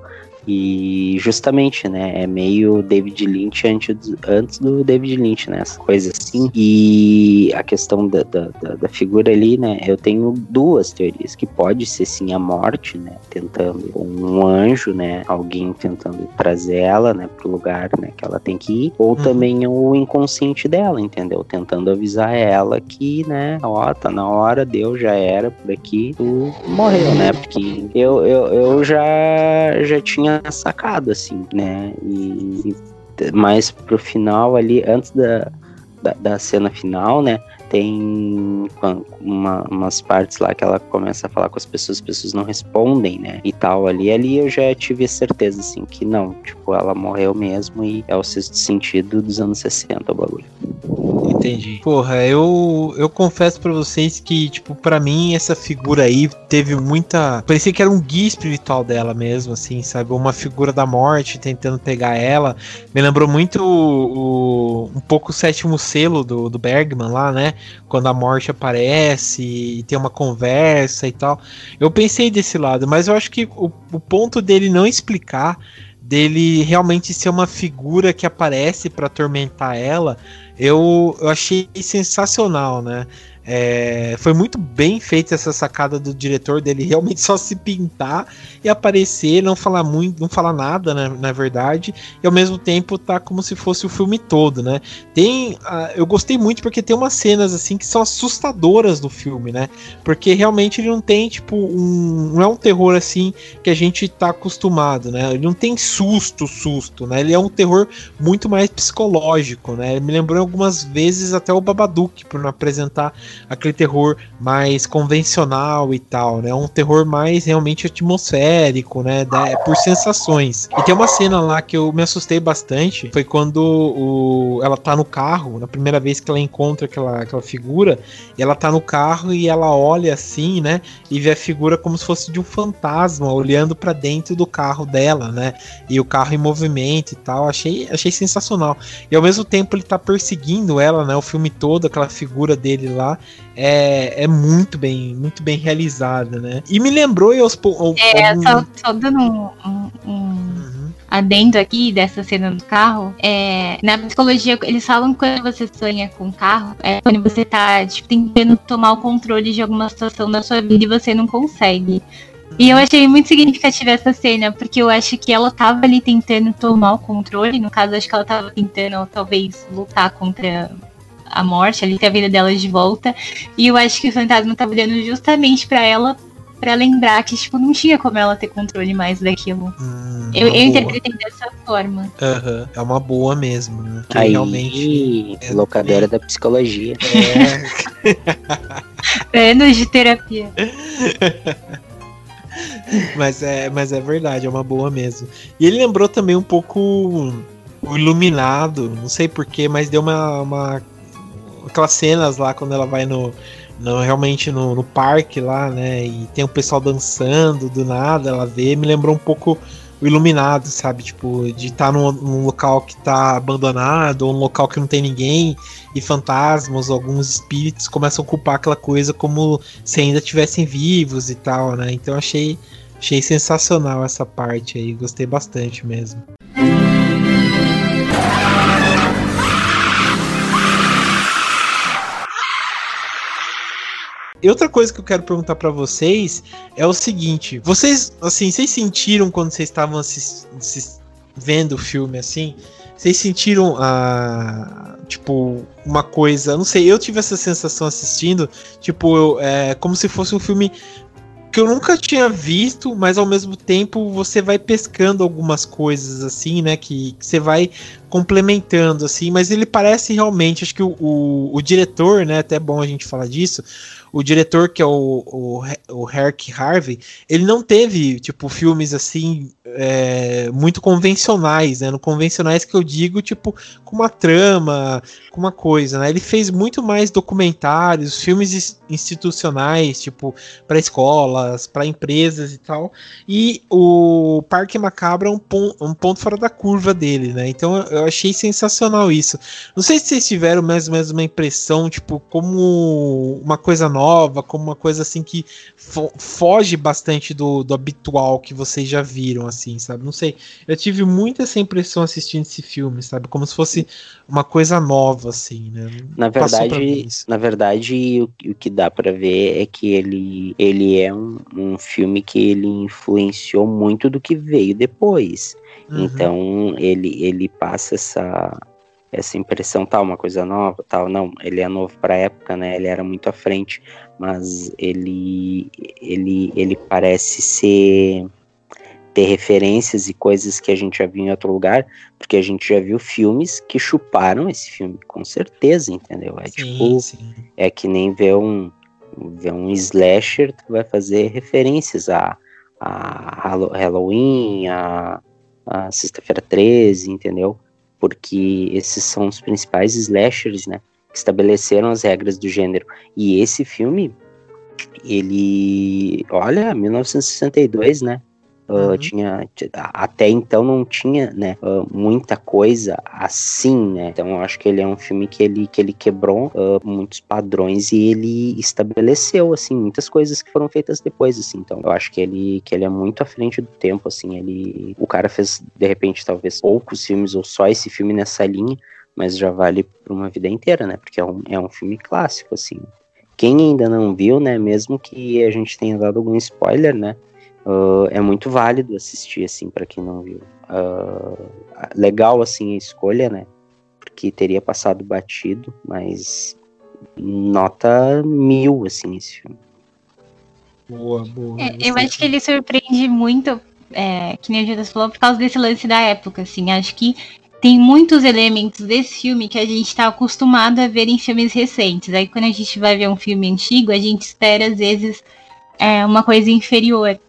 E justamente, né, é meio David Lynch antes, antes do David Lynch, né, essa coisa assim. E a questão da, da, da, figura ali, né, eu tenho duas teorias, que pode ser sim a morte, né, tentando, um anjo, né, alguém tentando trazer ela, né, pro lugar, né, que ela tem que ir, ou uhum. também o inconsciente dela, entendeu? Tentando avisar ela que, né, ó, tá na hora, Deus já era por aqui, tu morreu, né, porque eu, eu, eu já, já tinha sacado, assim, né? E, mais pro final ali, antes da, da, da cena final, né? tem uma, umas partes lá que ela começa a falar com as pessoas, as pessoas não respondem, né? E tal ali. Ali eu já tive certeza, assim, que não, tipo, ela morreu mesmo e é o sexto sentido dos anos 60 o bagulho. Entendi. Porra, eu, eu confesso para vocês que, tipo, para mim essa figura aí teve muita. Parecia que era um guia espiritual dela mesmo, assim, sabe? Uma figura da morte tentando pegar ela. Me lembrou muito o, o, um pouco o sétimo selo do, do Bergman lá, né? Quando a morte aparece e tem uma conversa e tal. Eu pensei desse lado, mas eu acho que o, o ponto dele não explicar dele realmente ser uma figura que aparece para atormentar ela, eu, eu achei sensacional, né? É, foi muito bem feita essa sacada do diretor dele realmente só se pintar e aparecer, não falar muito, não falar nada, né, na verdade, e ao mesmo tempo tá como se fosse o filme todo, né? Tem, uh, eu gostei muito porque tem umas cenas assim que são assustadoras do filme, né? Porque realmente ele não tem tipo um, não é um terror assim que a gente tá acostumado, né? Ele não tem susto, susto, né? Ele é um terror muito mais psicológico, né? Ele me lembrou algumas vezes até o Babadook por não apresentar aquele terror mais convencional e tal, né? Um terror mais realmente atmosférico, né? Da, é por sensações. E tem uma cena lá que eu me assustei bastante, foi quando o, ela tá no carro, na primeira vez que ela encontra aquela, aquela figura, ela tá no carro e ela olha assim, né? E vê a figura como se fosse de um fantasma olhando para dentro do carro dela, né? E o carro em movimento e tal. Achei, achei sensacional. E ao mesmo tempo ele tá perseguindo ela, né? O filme todo, aquela figura dele lá, é, é muito bem, muito bem realizada, né? E me lembrou e aos É, só, só dando um, um, um uhum. adendo aqui dessa cena do carro, é, na psicologia eles falam que quando você sonha com o carro, é quando você tá tipo, tentando tomar o controle de alguma situação da sua vida e você não consegue. E eu achei muito significativa essa cena, porque eu acho que ela tava ali tentando tomar o controle. No caso, acho que ela tava tentando, talvez, lutar contra a morte, ali ter a vida dela de volta. E eu acho que o fantasma tava olhando justamente para ela para lembrar que, tipo, não tinha como ela ter controle mais daquilo. Hum, eu, eu interpretei dessa forma. Uhum, é uma boa mesmo, né? Que Aí, realmente. É locadora é... da psicologia. É. Anos de terapia. mas, é, mas é verdade, é uma boa mesmo. E ele lembrou também um pouco o Iluminado, não sei porquê, mas deu uma, uma. Aquelas cenas lá quando ela vai no. no realmente no, no parque lá, né? E tem o pessoal dançando do nada, ela vê, me lembrou um pouco o iluminado, sabe? Tipo, de estar tá num, num, local que tá abandonado, ou um local que não tem ninguém, e fantasmas, alguns espíritos começam a ocupar aquela coisa como se ainda estivessem vivos e tal, né? Então achei, achei sensacional essa parte aí, gostei bastante mesmo. E outra coisa que eu quero perguntar para vocês é o seguinte: vocês, assim, vocês sentiram quando vocês estavam vendo o filme assim? Vocês sentiram a. Ah, tipo, uma coisa. Não sei, eu tive essa sensação assistindo. Tipo, é, como se fosse um filme que eu nunca tinha visto, mas ao mesmo tempo você vai pescando algumas coisas assim, né? Que, que você vai complementando, assim, mas ele parece realmente, acho que o, o, o diretor, né? Até é bom a gente falar disso o diretor, que é o, o, o Herc Harvey, ele não teve, tipo, filmes assim, é, muito convencionais, né? No convencionais que eu digo, tipo, com uma trama, com uma coisa, né? Ele fez muito mais documentários, filmes institucionais, tipo, para escolas, para empresas e tal. E o Parque Macabro é um, pon um ponto fora da curva dele, né? Então eu achei sensacional isso. Não sei se vocês tiveram mais ou menos uma impressão, tipo, como uma coisa nova, como uma coisa assim que fo foge bastante do, do habitual que vocês já viram, assim, sabe? Não sei. Eu tive muita essa impressão assistindo esse filme, sabe? Como se fosse uma coisa nova, assim, né? Na verdade, na verdade, o, o que dá para ver é que ele, ele é um, um filme que ele influenciou muito do que veio depois. Uhum. Então ele, ele passa essa, essa impressão, tal, uma coisa nova, tal, não, ele é novo para a época, né? Ele era muito à frente, mas ele ele ele parece ser ter referências e coisas que a gente já viu em outro lugar, porque a gente já viu filmes que chuparam esse filme, com certeza, entendeu? É sim, tipo, sim. é que nem ver um ver um slasher, tu vai fazer referências a, a Halloween, a, a Sexta-feira 13, entendeu? Porque esses são os principais slashers, né? Que estabeleceram as regras do gênero. E esse filme, ele. Olha, 1962, né? Uh, uhum. tinha até então não tinha né uh, muita coisa assim né. Então eu acho que ele é um filme que ele que ele quebrou uh, muitos padrões e ele estabeleceu assim muitas coisas que foram feitas depois assim. Então eu acho que ele que ele é muito à frente do tempo assim. Ele o cara fez de repente talvez poucos filmes ou só esse filme nessa linha mas já vale por uma vida inteira né porque é um, é um filme clássico assim. Quem ainda não viu né mesmo que a gente tenha dado algum spoiler né Uh, é muito válido assistir, assim, para quem não viu. Uh, legal, assim, a escolha, né? Porque teria passado batido, mas nota mil, assim, esse filme. Boa, boa. É, eu acho que ele surpreende muito, é, que nem a Judas falou, por causa desse lance da época, assim. Acho que tem muitos elementos desse filme que a gente está acostumado a ver em filmes recentes. Aí quando a gente vai ver um filme antigo, a gente espera às vezes é, uma coisa inferior.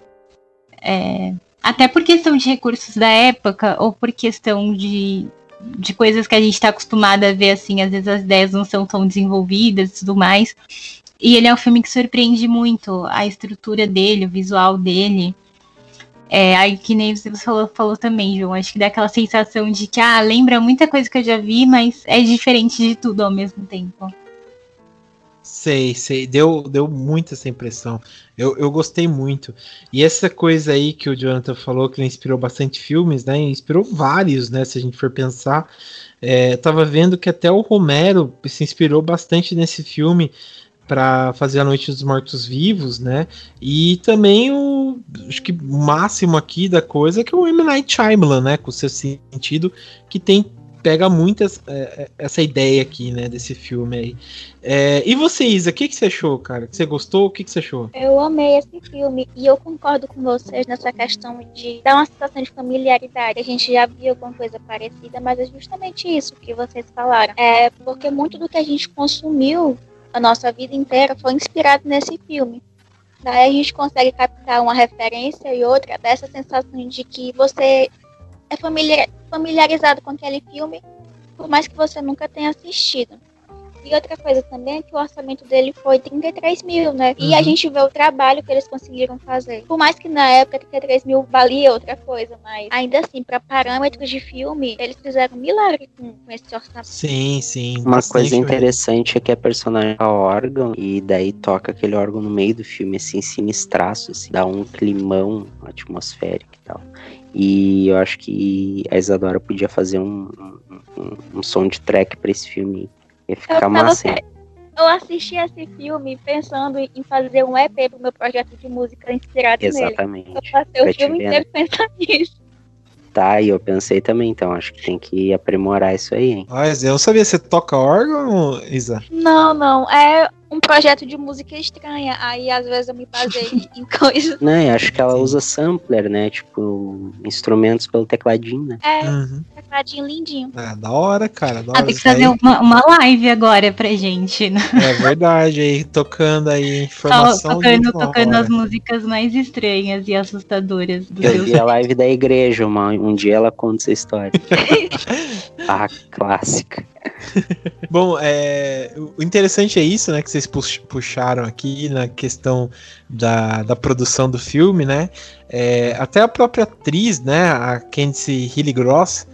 É, até por questão de recursos da época ou por questão de, de coisas que a gente está acostumado a ver assim, às vezes as ideias não são tão desenvolvidas e tudo mais. E ele é um filme que surpreende muito a estrutura dele, o visual dele. É, aí que nem você falou, falou também, João. Acho que dá aquela sensação de que, ah, lembra muita coisa que eu já vi, mas é diferente de tudo ao mesmo tempo. Sei, sei. Deu, deu muito essa impressão. Eu, eu gostei muito. E essa coisa aí que o Jonathan falou, que ele inspirou bastante filmes, né? Inspirou vários, né? Se a gente for pensar. É, tava vendo que até o Romero se inspirou bastante nesse filme para fazer a Noite dos Mortos Vivos, né? E também o acho que o máximo aqui da coisa é que o M Night Shyamalan, né, com o seu sentido que tem pega muito essa, é, é, essa ideia aqui, né, desse filme aí. É, e você, Isa, o que, que você achou, cara? Você gostou? O que, que você achou? Eu amei esse filme e eu concordo com vocês nessa questão de dar uma sensação de familiaridade. A gente já viu alguma coisa parecida, mas é justamente isso que vocês falaram. É porque muito do que a gente consumiu a nossa vida inteira foi inspirado nesse filme. Daí a gente consegue captar uma referência e outra dessa sensação de que você é familiarizado com aquele filme, por mais que você nunca tenha assistido. E outra coisa também é que o orçamento dele foi 33 mil, né? E a uhum. gente vê o trabalho que eles conseguiram fazer. Por mais que na época 33 mil valia outra coisa, mas ainda assim, para parâmetros de filme, eles fizeram um milagre com, com esse orçamento. Sim, sim. Uma coisa interessante é que a personagem é órgão e daí toca aquele órgão no meio do filme, assim, sinistraço, assim, dá um climão atmosférico e tal. E eu acho que a Isadora podia fazer um, um, um soundtrack para esse filme Ia ficar eu, massa. Eu assisti esse filme pensando em fazer um EP pro meu projeto de música inspirado Exatamente. nele. Eu passei o filme inteiro pensando nisso. Tá, e eu pensei também, então acho que tem que aprimorar isso aí, hein? Mas eu não sabia, você toca órgão, Isa? Não, não. É um projeto de música estranha. Aí às vezes eu me baseio em coisas. Não, acho que ela usa sampler, né? Tipo, instrumentos pelo tecladinho, né? É, uhum. Tecladinho lindinho. É, da hora, cara. Da hora. Ah, tem que fazer aí... uma, uma live agora pra gente. Né? É verdade, aí tocando aí informação. tocando tocando as músicas mais estranhas e assustadoras do Eu vi a live da igreja, uma, um dia ela conta essa história. ah, clássica. Bom, é, o interessante é isso, né, que vocês puxaram aqui na questão da, da produção do filme, né? É, até a própria atriz, né, a Candice Hilly-Gross,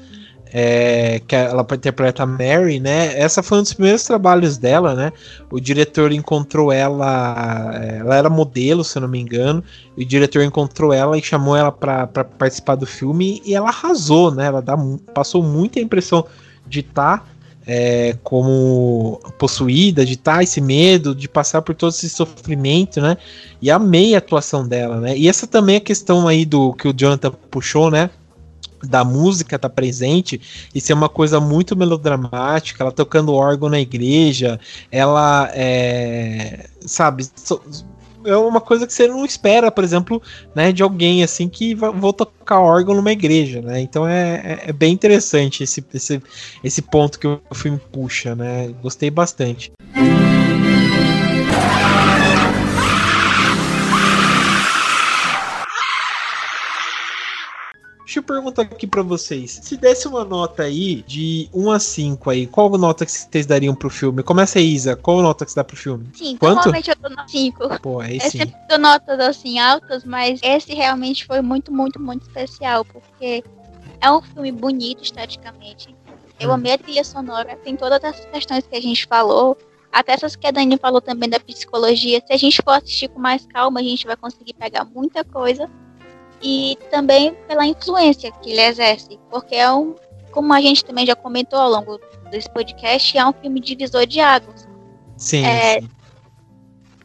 é, que ela interpreta Mary, né? Essa foi um dos primeiros trabalhos dela, né? O diretor encontrou ela, ela era modelo, se eu não me engano, e o diretor encontrou ela e chamou ela para participar do filme e ela arrasou, né? Ela dá, passou muita impressão de estar tá é, como possuída, de estar tá esse medo, de passar por todo esse sofrimento, né? E amei a atuação dela, né? E essa também é a questão aí do que o Jonathan puxou, né? Da música tá presente, isso é uma coisa muito melodramática, ela tocando órgão na igreja, ela é, sabe, so, é uma coisa que você não espera, por exemplo, né, de alguém assim que vou tocar órgão numa igreja, né? Então é, é, é, bem interessante esse, esse, esse ponto que o filme puxa, né? Gostei bastante. Deixa eu perguntar aqui para vocês. Se desse uma nota aí de 1 a 5 aí, qual nota que vocês dariam pro filme? Começa aí, Isa. Qual nota que você dá pro filme? 5. Quanto? Normalmente eu dou 5. Pô, aí eu sim. sempre dou notas assim altas, mas esse realmente foi muito, muito, muito especial, porque é um filme bonito esteticamente. Eu hum. amei a trilha sonora, tem todas essas questões que a gente falou, até essas que a Dani falou também da psicologia. Se a gente for assistir com mais calma, a gente vai conseguir pegar muita coisa e também pela influência que ele exerce, porque é um, como a gente também já comentou ao longo desse podcast, é um filme divisor de águas. Sim, é, sim.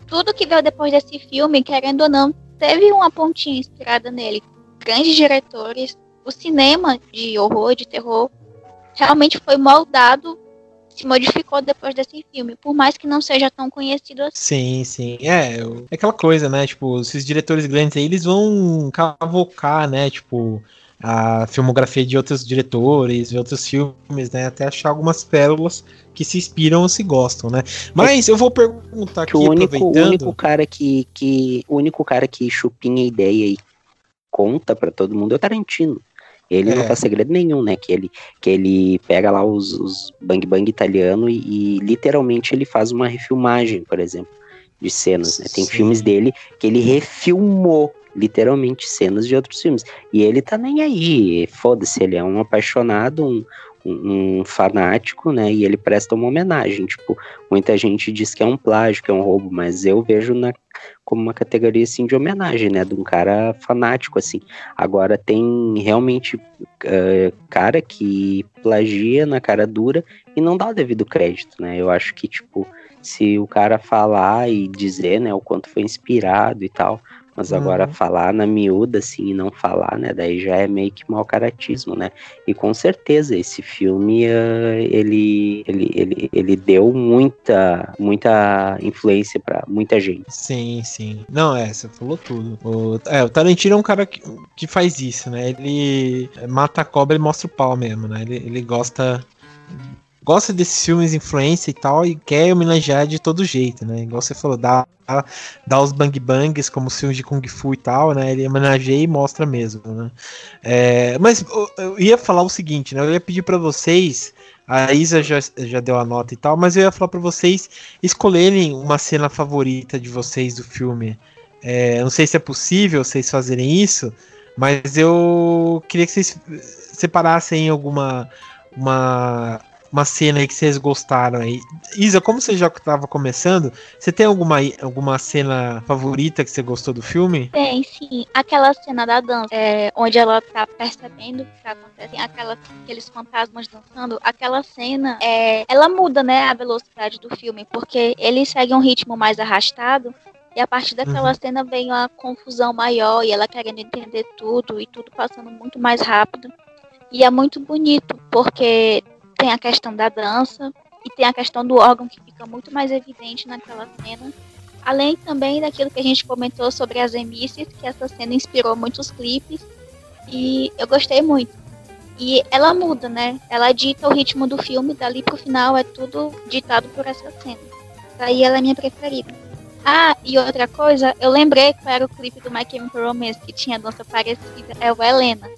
Tudo que veio depois desse filme, querendo ou não, teve uma pontinha inspirada nele. Grandes diretores, o cinema de horror, de terror, realmente foi moldado se modificou depois desse filme, por mais que não seja tão conhecido assim. Sim, sim. É, é aquela coisa, né? Tipo, esses diretores grandes aí, eles vão cavocar, né? Tipo, a filmografia de outros diretores, de outros filmes, né? Até achar algumas pérolas que se inspiram ou se gostam, né? Mas eu vou perguntar aqui, que o único, aproveitando... o único cara que, que o único cara que chupinha ideia e conta para todo mundo é o Tarantino. Ele é. não faz segredo nenhum, né? Que ele, que ele pega lá os, os bang bang italiano e, e, literalmente ele faz uma refilmagem, por exemplo, de cenas. Né? Tem Sim. filmes dele que ele refilmou literalmente cenas de outros filmes. E ele tá nem aí, foda-se, ele é um apaixonado, um, um, fanático, né? E ele presta uma homenagem. Tipo, muita gente diz que é um plágio, que é um roubo, mas eu vejo na, como uma categoria assim de homenagem, né? De um cara fanático, assim. Agora tem realmente uh, cara que plagia na cara dura e não dá o devido crédito, né? Eu acho que, tipo, se o cara falar e dizer, né, o quanto foi inspirado e tal, mas agora uhum. falar na miúda, assim, e não falar, né? Daí já é meio que mau caratismo, né? E com certeza esse filme, uh, ele, ele, ele, ele deu muita, muita influência para muita gente. Sim, sim. Não, é, você falou tudo. O, é, o Tarantino é um cara que, que faz isso, né? Ele mata a cobra e mostra o pau mesmo, né? Ele, ele gosta gosta desses filmes influência e tal e quer homenagear de todo jeito, né? Igual você falou, dá, dá os bang bangs como os filmes de Kung Fu e tal, né? Ele homenageia e mostra mesmo, né? É, mas eu ia falar o seguinte, né? Eu ia pedir para vocês, a Isa já, já deu a nota e tal, mas eu ia falar para vocês escolherem uma cena favorita de vocês do filme. É, não sei se é possível vocês fazerem isso, mas eu queria que vocês separassem alguma uma uma cena aí que vocês gostaram aí. Isa, como você já estava começando, você tem alguma, alguma cena favorita que você gostou do filme? Tem, sim. Aquela cena da dança, é, onde ela tá percebendo o que tá acontecendo, aquela, aqueles fantasmas dançando, aquela cena, é, ela muda, né, a velocidade do filme, porque ele segue um ritmo mais arrastado, e a partir daquela uhum. cena vem uma confusão maior, e ela querendo entender tudo, e tudo passando muito mais rápido. E é muito bonito, porque tem a questão da dança e tem a questão do órgão que fica muito mais evidente naquela cena. Além também daquilo que a gente comentou sobre as emisses, que essa cena inspirou muitos clipes e eu gostei muito. E ela muda, né? Ela dita o ritmo do filme, dali pro final é tudo ditado por essa cena. Daí ela é minha preferida. Ah, e outra coisa, eu lembrei qual era o clipe do My Chemical Romance que tinha dança parecida, é o Helena.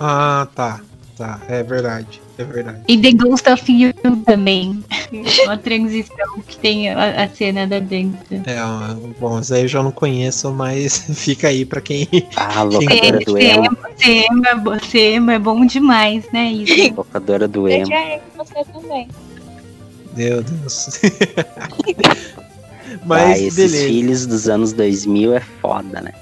Ah, tá. Tá, é verdade. É verdade. E The Ghost of You também. uma transição que tem a, a, cena da dança. É, bom, isso aí eu já não conheço, mas fica aí pra quem. Ah, a locadora do emo. Sema, Sema é bom demais, né? Isso. Locadora do emo. você também. Meu Deus. mas ah, esses beleza. filhos dos anos 2000 é foda, né?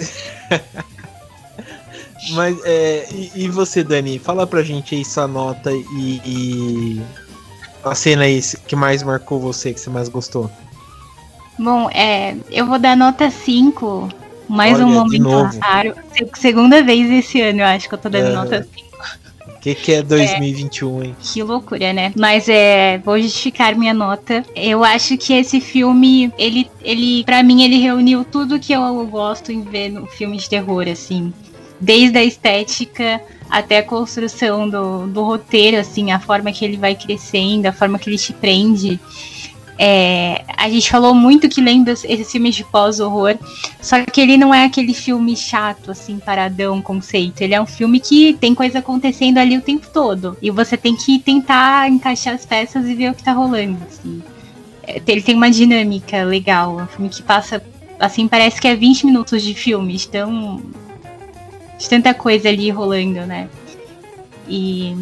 Mas, é, e, e, você, Dani? Fala pra gente aí sua nota e, e, a cena aí que mais marcou você, que você mais gostou. Bom, é, eu vou dar nota 5. Mais Olha, um momento raro. Segunda vez esse ano, eu acho que eu tô dando é. nota 5. O que, que é 2021, é, hein? Que loucura, né? Mas é, vou justificar minha nota. Eu acho que esse filme, ele, ele para mim, ele reuniu tudo que eu gosto em ver no filme de terror, assim desde a estética até a construção do, do roteiro, assim, a forma que ele vai crescendo, a forma que ele te prende. É, a gente falou muito que lembra esses filmes de pós-horror, só que ele não é aquele filme chato, assim, paradão, conceito. Ele é um filme que tem coisa acontecendo ali o tempo todo. E você tem que tentar encaixar as peças e ver o que tá rolando, assim. É, ele tem uma dinâmica legal. É um filme que passa, assim, parece que é 20 minutos de filme. Então, de tanta coisa ali rolando, né? E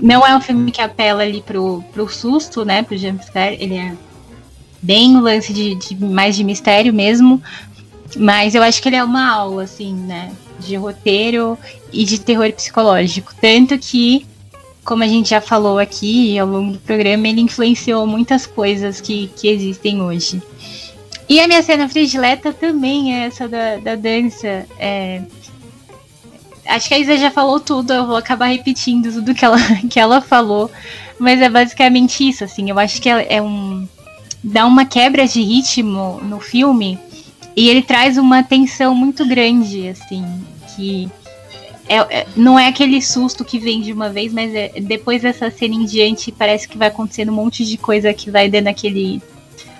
não é um filme que apela ali pro, pro susto, né? Pro jumpscare. Ele é bem o lance de, de, mais de mistério mesmo. Mas eu acho que ele é uma aula, assim, né? De roteiro e de terror psicológico. Tanto que, como a gente já falou aqui ao longo do programa, ele influenciou muitas coisas que, que existem hoje. E a minha cena predileta também é essa da, da dança. É, Acho que a Isa já falou tudo, eu vou acabar repetindo tudo que ela, que ela falou. Mas é basicamente isso, assim. Eu acho que é, é um. dá uma quebra de ritmo no filme. E ele traz uma tensão muito grande, assim. Que é, é, não é aquele susto que vem de uma vez, mas é, depois dessa cena em diante parece que vai acontecendo um monte de coisa que vai dando aquele,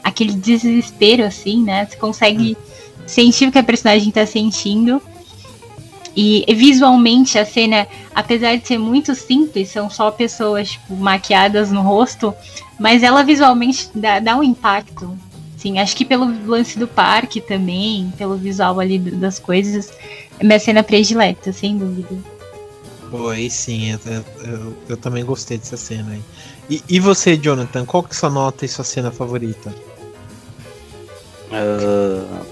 aquele desespero, assim, né? Você consegue sentir o que a personagem tá sentindo. E visualmente a cena, apesar de ser muito simples, são só pessoas tipo, maquiadas no rosto, mas ela visualmente dá, dá um impacto. Sim, acho que pelo lance do parque também, pelo visual ali das coisas, é minha cena predileta, sem dúvida. Pô, aí sim, eu, eu, eu também gostei dessa cena aí. E, e, você, Jonathan, qual que é sua nota e sua cena favorita? Uh,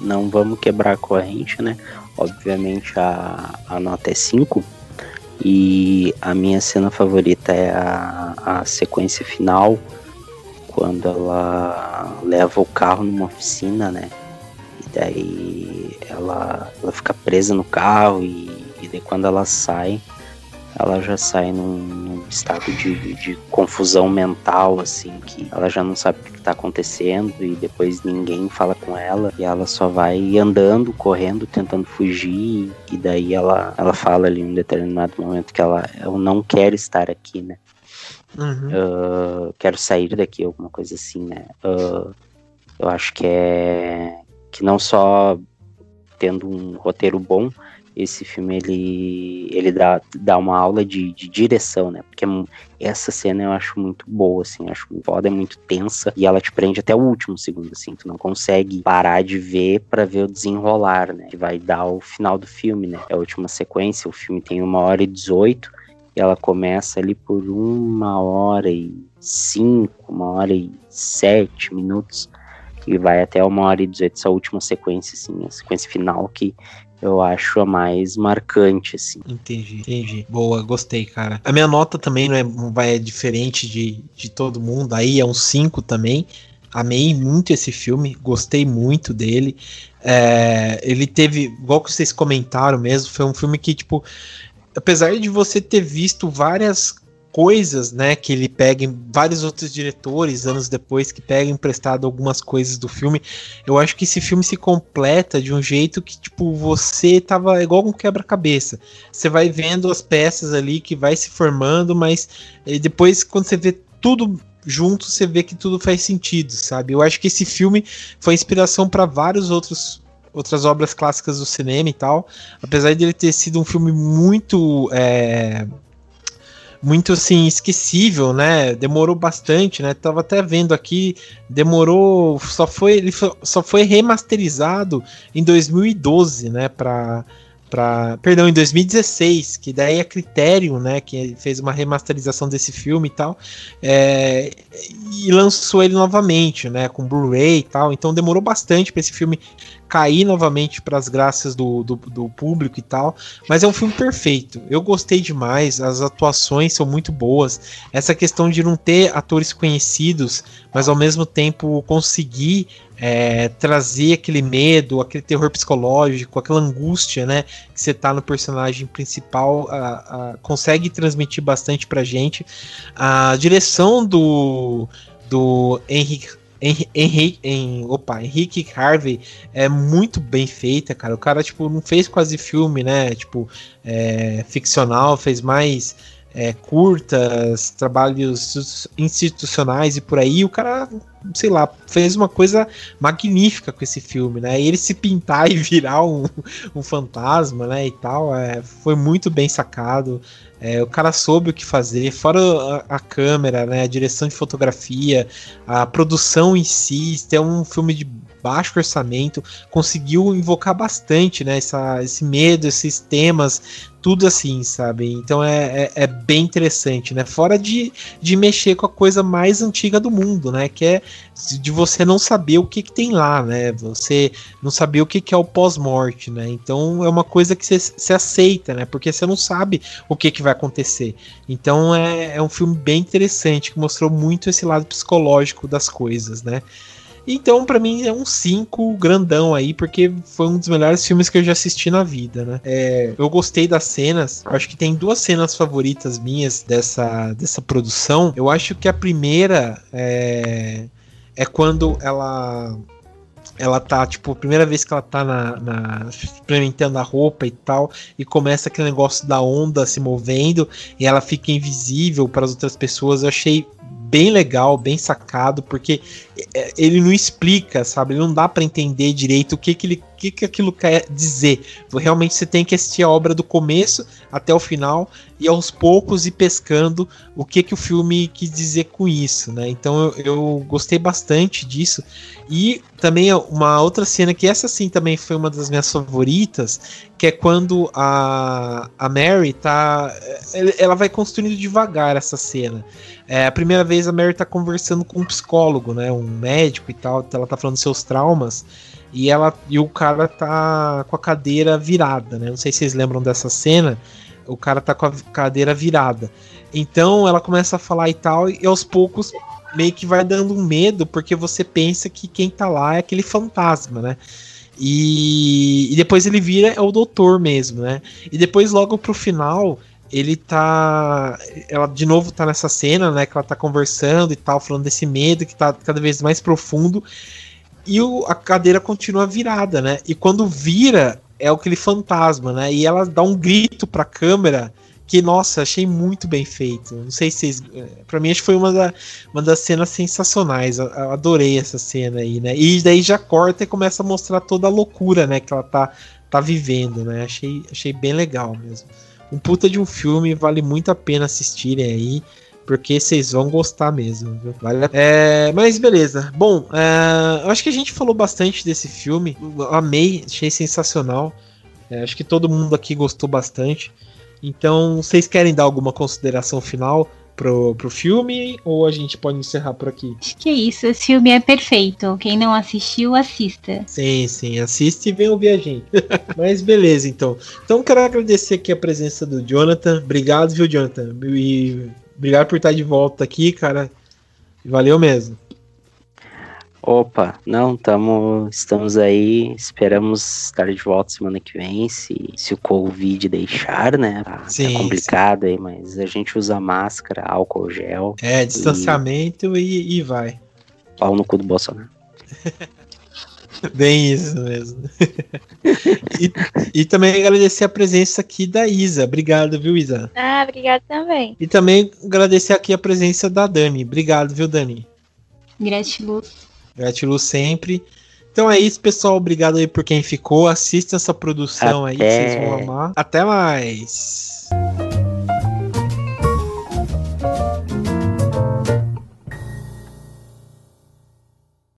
não vamos quebrar a corrente, né? Obviamente a, a nota é 5. E a minha cena favorita é a, a sequência final, quando ela leva o carro numa oficina, né? E daí ela, ela fica presa no carro e, e daí quando ela sai, ela já sai num, num estado de, de, confusão mental, assim, que ela já não sabe o que está acontecendo e depois ninguém fala com ela e ela só vai andando, correndo, tentando fugir e daí ela, ela fala ali em um determinado momento que ela eu não quero estar aqui, né? Uhum. Uh, quero sair daqui, alguma coisa assim, né? Uh, eu acho que é que não só tendo um roteiro bom, esse filme ele, ele dá, dá uma aula de, de direção, né? Porque essa cena eu acho muito boa, assim, acho foda, é muito tensa e ela te prende até o último segundo, assim, tu não consegue parar de ver para ver o desenrolar, né? Que vai dar o final do filme, né? É a última sequência, o filme tem uma hora e dezoito e ela começa ali por uma hora e cinco, uma hora e sete minutos e vai até uma hora e dezoito, essa última sequência, assim, a sequência final que eu acho a mais marcante, assim. Entendi, entendi. Boa, gostei, cara. A minha nota também não é, vai é diferente de, de todo mundo, aí é um 5 também. Amei muito esse filme, gostei muito dele. É, ele teve, igual que vocês comentaram mesmo, foi um filme que, tipo, apesar de você ter visto várias coisas, né, que ele pega em vários outros diretores anos depois que pega emprestado algumas coisas do filme. Eu acho que esse filme se completa de um jeito que tipo você tava igual um quebra-cabeça. Você vai vendo as peças ali que vai se formando, mas eh, depois quando você vê tudo junto, você vê que tudo faz sentido, sabe? Eu acho que esse filme foi inspiração para vários outros outras obras clássicas do cinema e tal. Apesar de ele ter sido um filme muito é, muito assim esquecível, né? Demorou bastante, né? Tava até vendo aqui, demorou, só foi ele só foi remasterizado em 2012, né, para para perdão, em 2016, que daí é Criterion, né, que fez uma remasterização desse filme e tal, é, e lançou ele novamente, né, com Blu-ray e tal, então demorou bastante para esse filme cair novamente para as graças do, do, do, público e tal. Mas é um filme perfeito. Eu gostei demais, as atuações são muito boas. Essa questão de não ter atores conhecidos, mas ao mesmo tempo conseguir é, trazer aquele medo, aquele terror psicológico, aquela angústia, né, que você tá no personagem principal, a, a, consegue transmitir bastante pra gente. A direção do do Henrique Henrique, em, opa, Henrique Harvey é muito bem feita, cara. O cara, tipo, não fez quase filme, né? Tipo, é, ficcional, fez mais é, curtas, trabalhos institucionais e por aí. O cara, sei lá, fez uma coisa magnífica com esse filme, né? Ele se pintar e virar um, um fantasma, né? E tal, é, foi muito bem sacado. É, o cara soube o que fazer, fora a, a, câmera, né, a direção de fotografia, a produção em si, é um filme de baixo orçamento, conseguiu invocar bastante, né? Essa, esse medo, esses temas, tudo assim, sabe? Então é, é, é, bem interessante, né? Fora de, de mexer com a coisa mais antiga do mundo, né? Que é de você não saber o que, que tem lá, né? Você não saber o que, que é o pós-morte, né? Então é uma coisa que você aceita, né? Porque você não sabe o que, que vai acontecer. Então é, é um filme bem interessante que mostrou muito esse lado psicológico das coisas, né? Então, para mim, é um 5 grandão aí, porque foi um dos melhores filmes que eu já assisti na vida, né? É, eu gostei das cenas, acho que tem duas cenas favoritas minhas dessa, dessa produção. Eu acho que a primeira é, é quando ela ela tá, tipo, a primeira vez que ela tá na, na experimentando a roupa e tal, e começa aquele negócio da onda se movendo, e ela fica invisível para as outras pessoas. Eu achei bem legal, bem sacado, porque ele não explica, sabe? Ele não dá para entender direito o que que, ele, que que aquilo quer dizer. Realmente você tem que assistir a obra do começo até o final e aos poucos ir pescando o que que o filme quis dizer com isso, né? Então eu, eu gostei bastante disso. E também uma outra cena que essa sim também foi uma das minhas favoritas, que é quando a, a Mary tá. Ela vai construindo devagar essa cena. É a primeira vez a Mary tá conversando com um psicólogo, né? Um médico e tal. Ela tá falando seus traumas. E ela e o cara tá com a cadeira virada, né? Não sei se vocês lembram dessa cena. O cara tá com a cadeira virada. Então ela começa a falar e tal, e aos poucos meio que vai dando um medo, porque você pensa que quem tá lá é aquele fantasma, né? E, e depois ele vira é o doutor mesmo, né? E depois, logo pro final, ele tá. Ela de novo tá nessa cena, né? Que ela tá conversando e tal, falando desse medo que tá cada vez mais profundo. E o, a cadeira continua virada, né? E quando vira, é aquele fantasma, né? E ela dá um grito pra câmera que, nossa, achei muito bem feito. Não sei se vocês. Eh, pra mim, acho que foi uma, da, uma das cenas sensacionais. Eu, adorei essa cena aí, né? E daí já corta e começa a mostrar toda a loucura, né? Que ela tá, tá vivendo, né? Achei, achei bem legal mesmo. Um puta de um filme, vale muito a pena assistirem aí. Porque vocês vão gostar mesmo, viu? Vale é, mas beleza. Bom, é, acho que a gente falou bastante desse filme. Eu amei, achei sensacional. É, acho que todo mundo aqui gostou bastante. Então, vocês querem dar alguma consideração final pro, pro filme ou a gente pode encerrar por aqui? Acho que é isso, esse filme é perfeito. Quem não assistiu, assista. Sim, sim, assiste e vem ouvir a gente. Mas beleza, então. Então quero agradecer aqui a presença do Jonathan. Obrigado, viu, Jonathan? E obrigado por estar de volta aqui, cara. Valeu mesmo. Opa, não, tamo, estamos aí, esperamos estar de volta semana que vem, se, se o Covid deixar, né? Tá, tá sim, tá complicado sim. aí, mas a gente usa máscara, álcool gel. É, distanciamento e, e, e vai. Pau no cu do Bolsonaro. Bem isso mesmo. e, e, também agradecer a presença aqui da Isa. Obrigado, viu, Isa? Ah, obrigado também. E também agradecer aqui a presença da Dani. Obrigado, viu, Dani? Gratiluz. Gratiluz sempre. Então é isso, pessoal. Obrigado aí por quem ficou. Assista essa produção Até. aí, vocês vão amar. Até mais.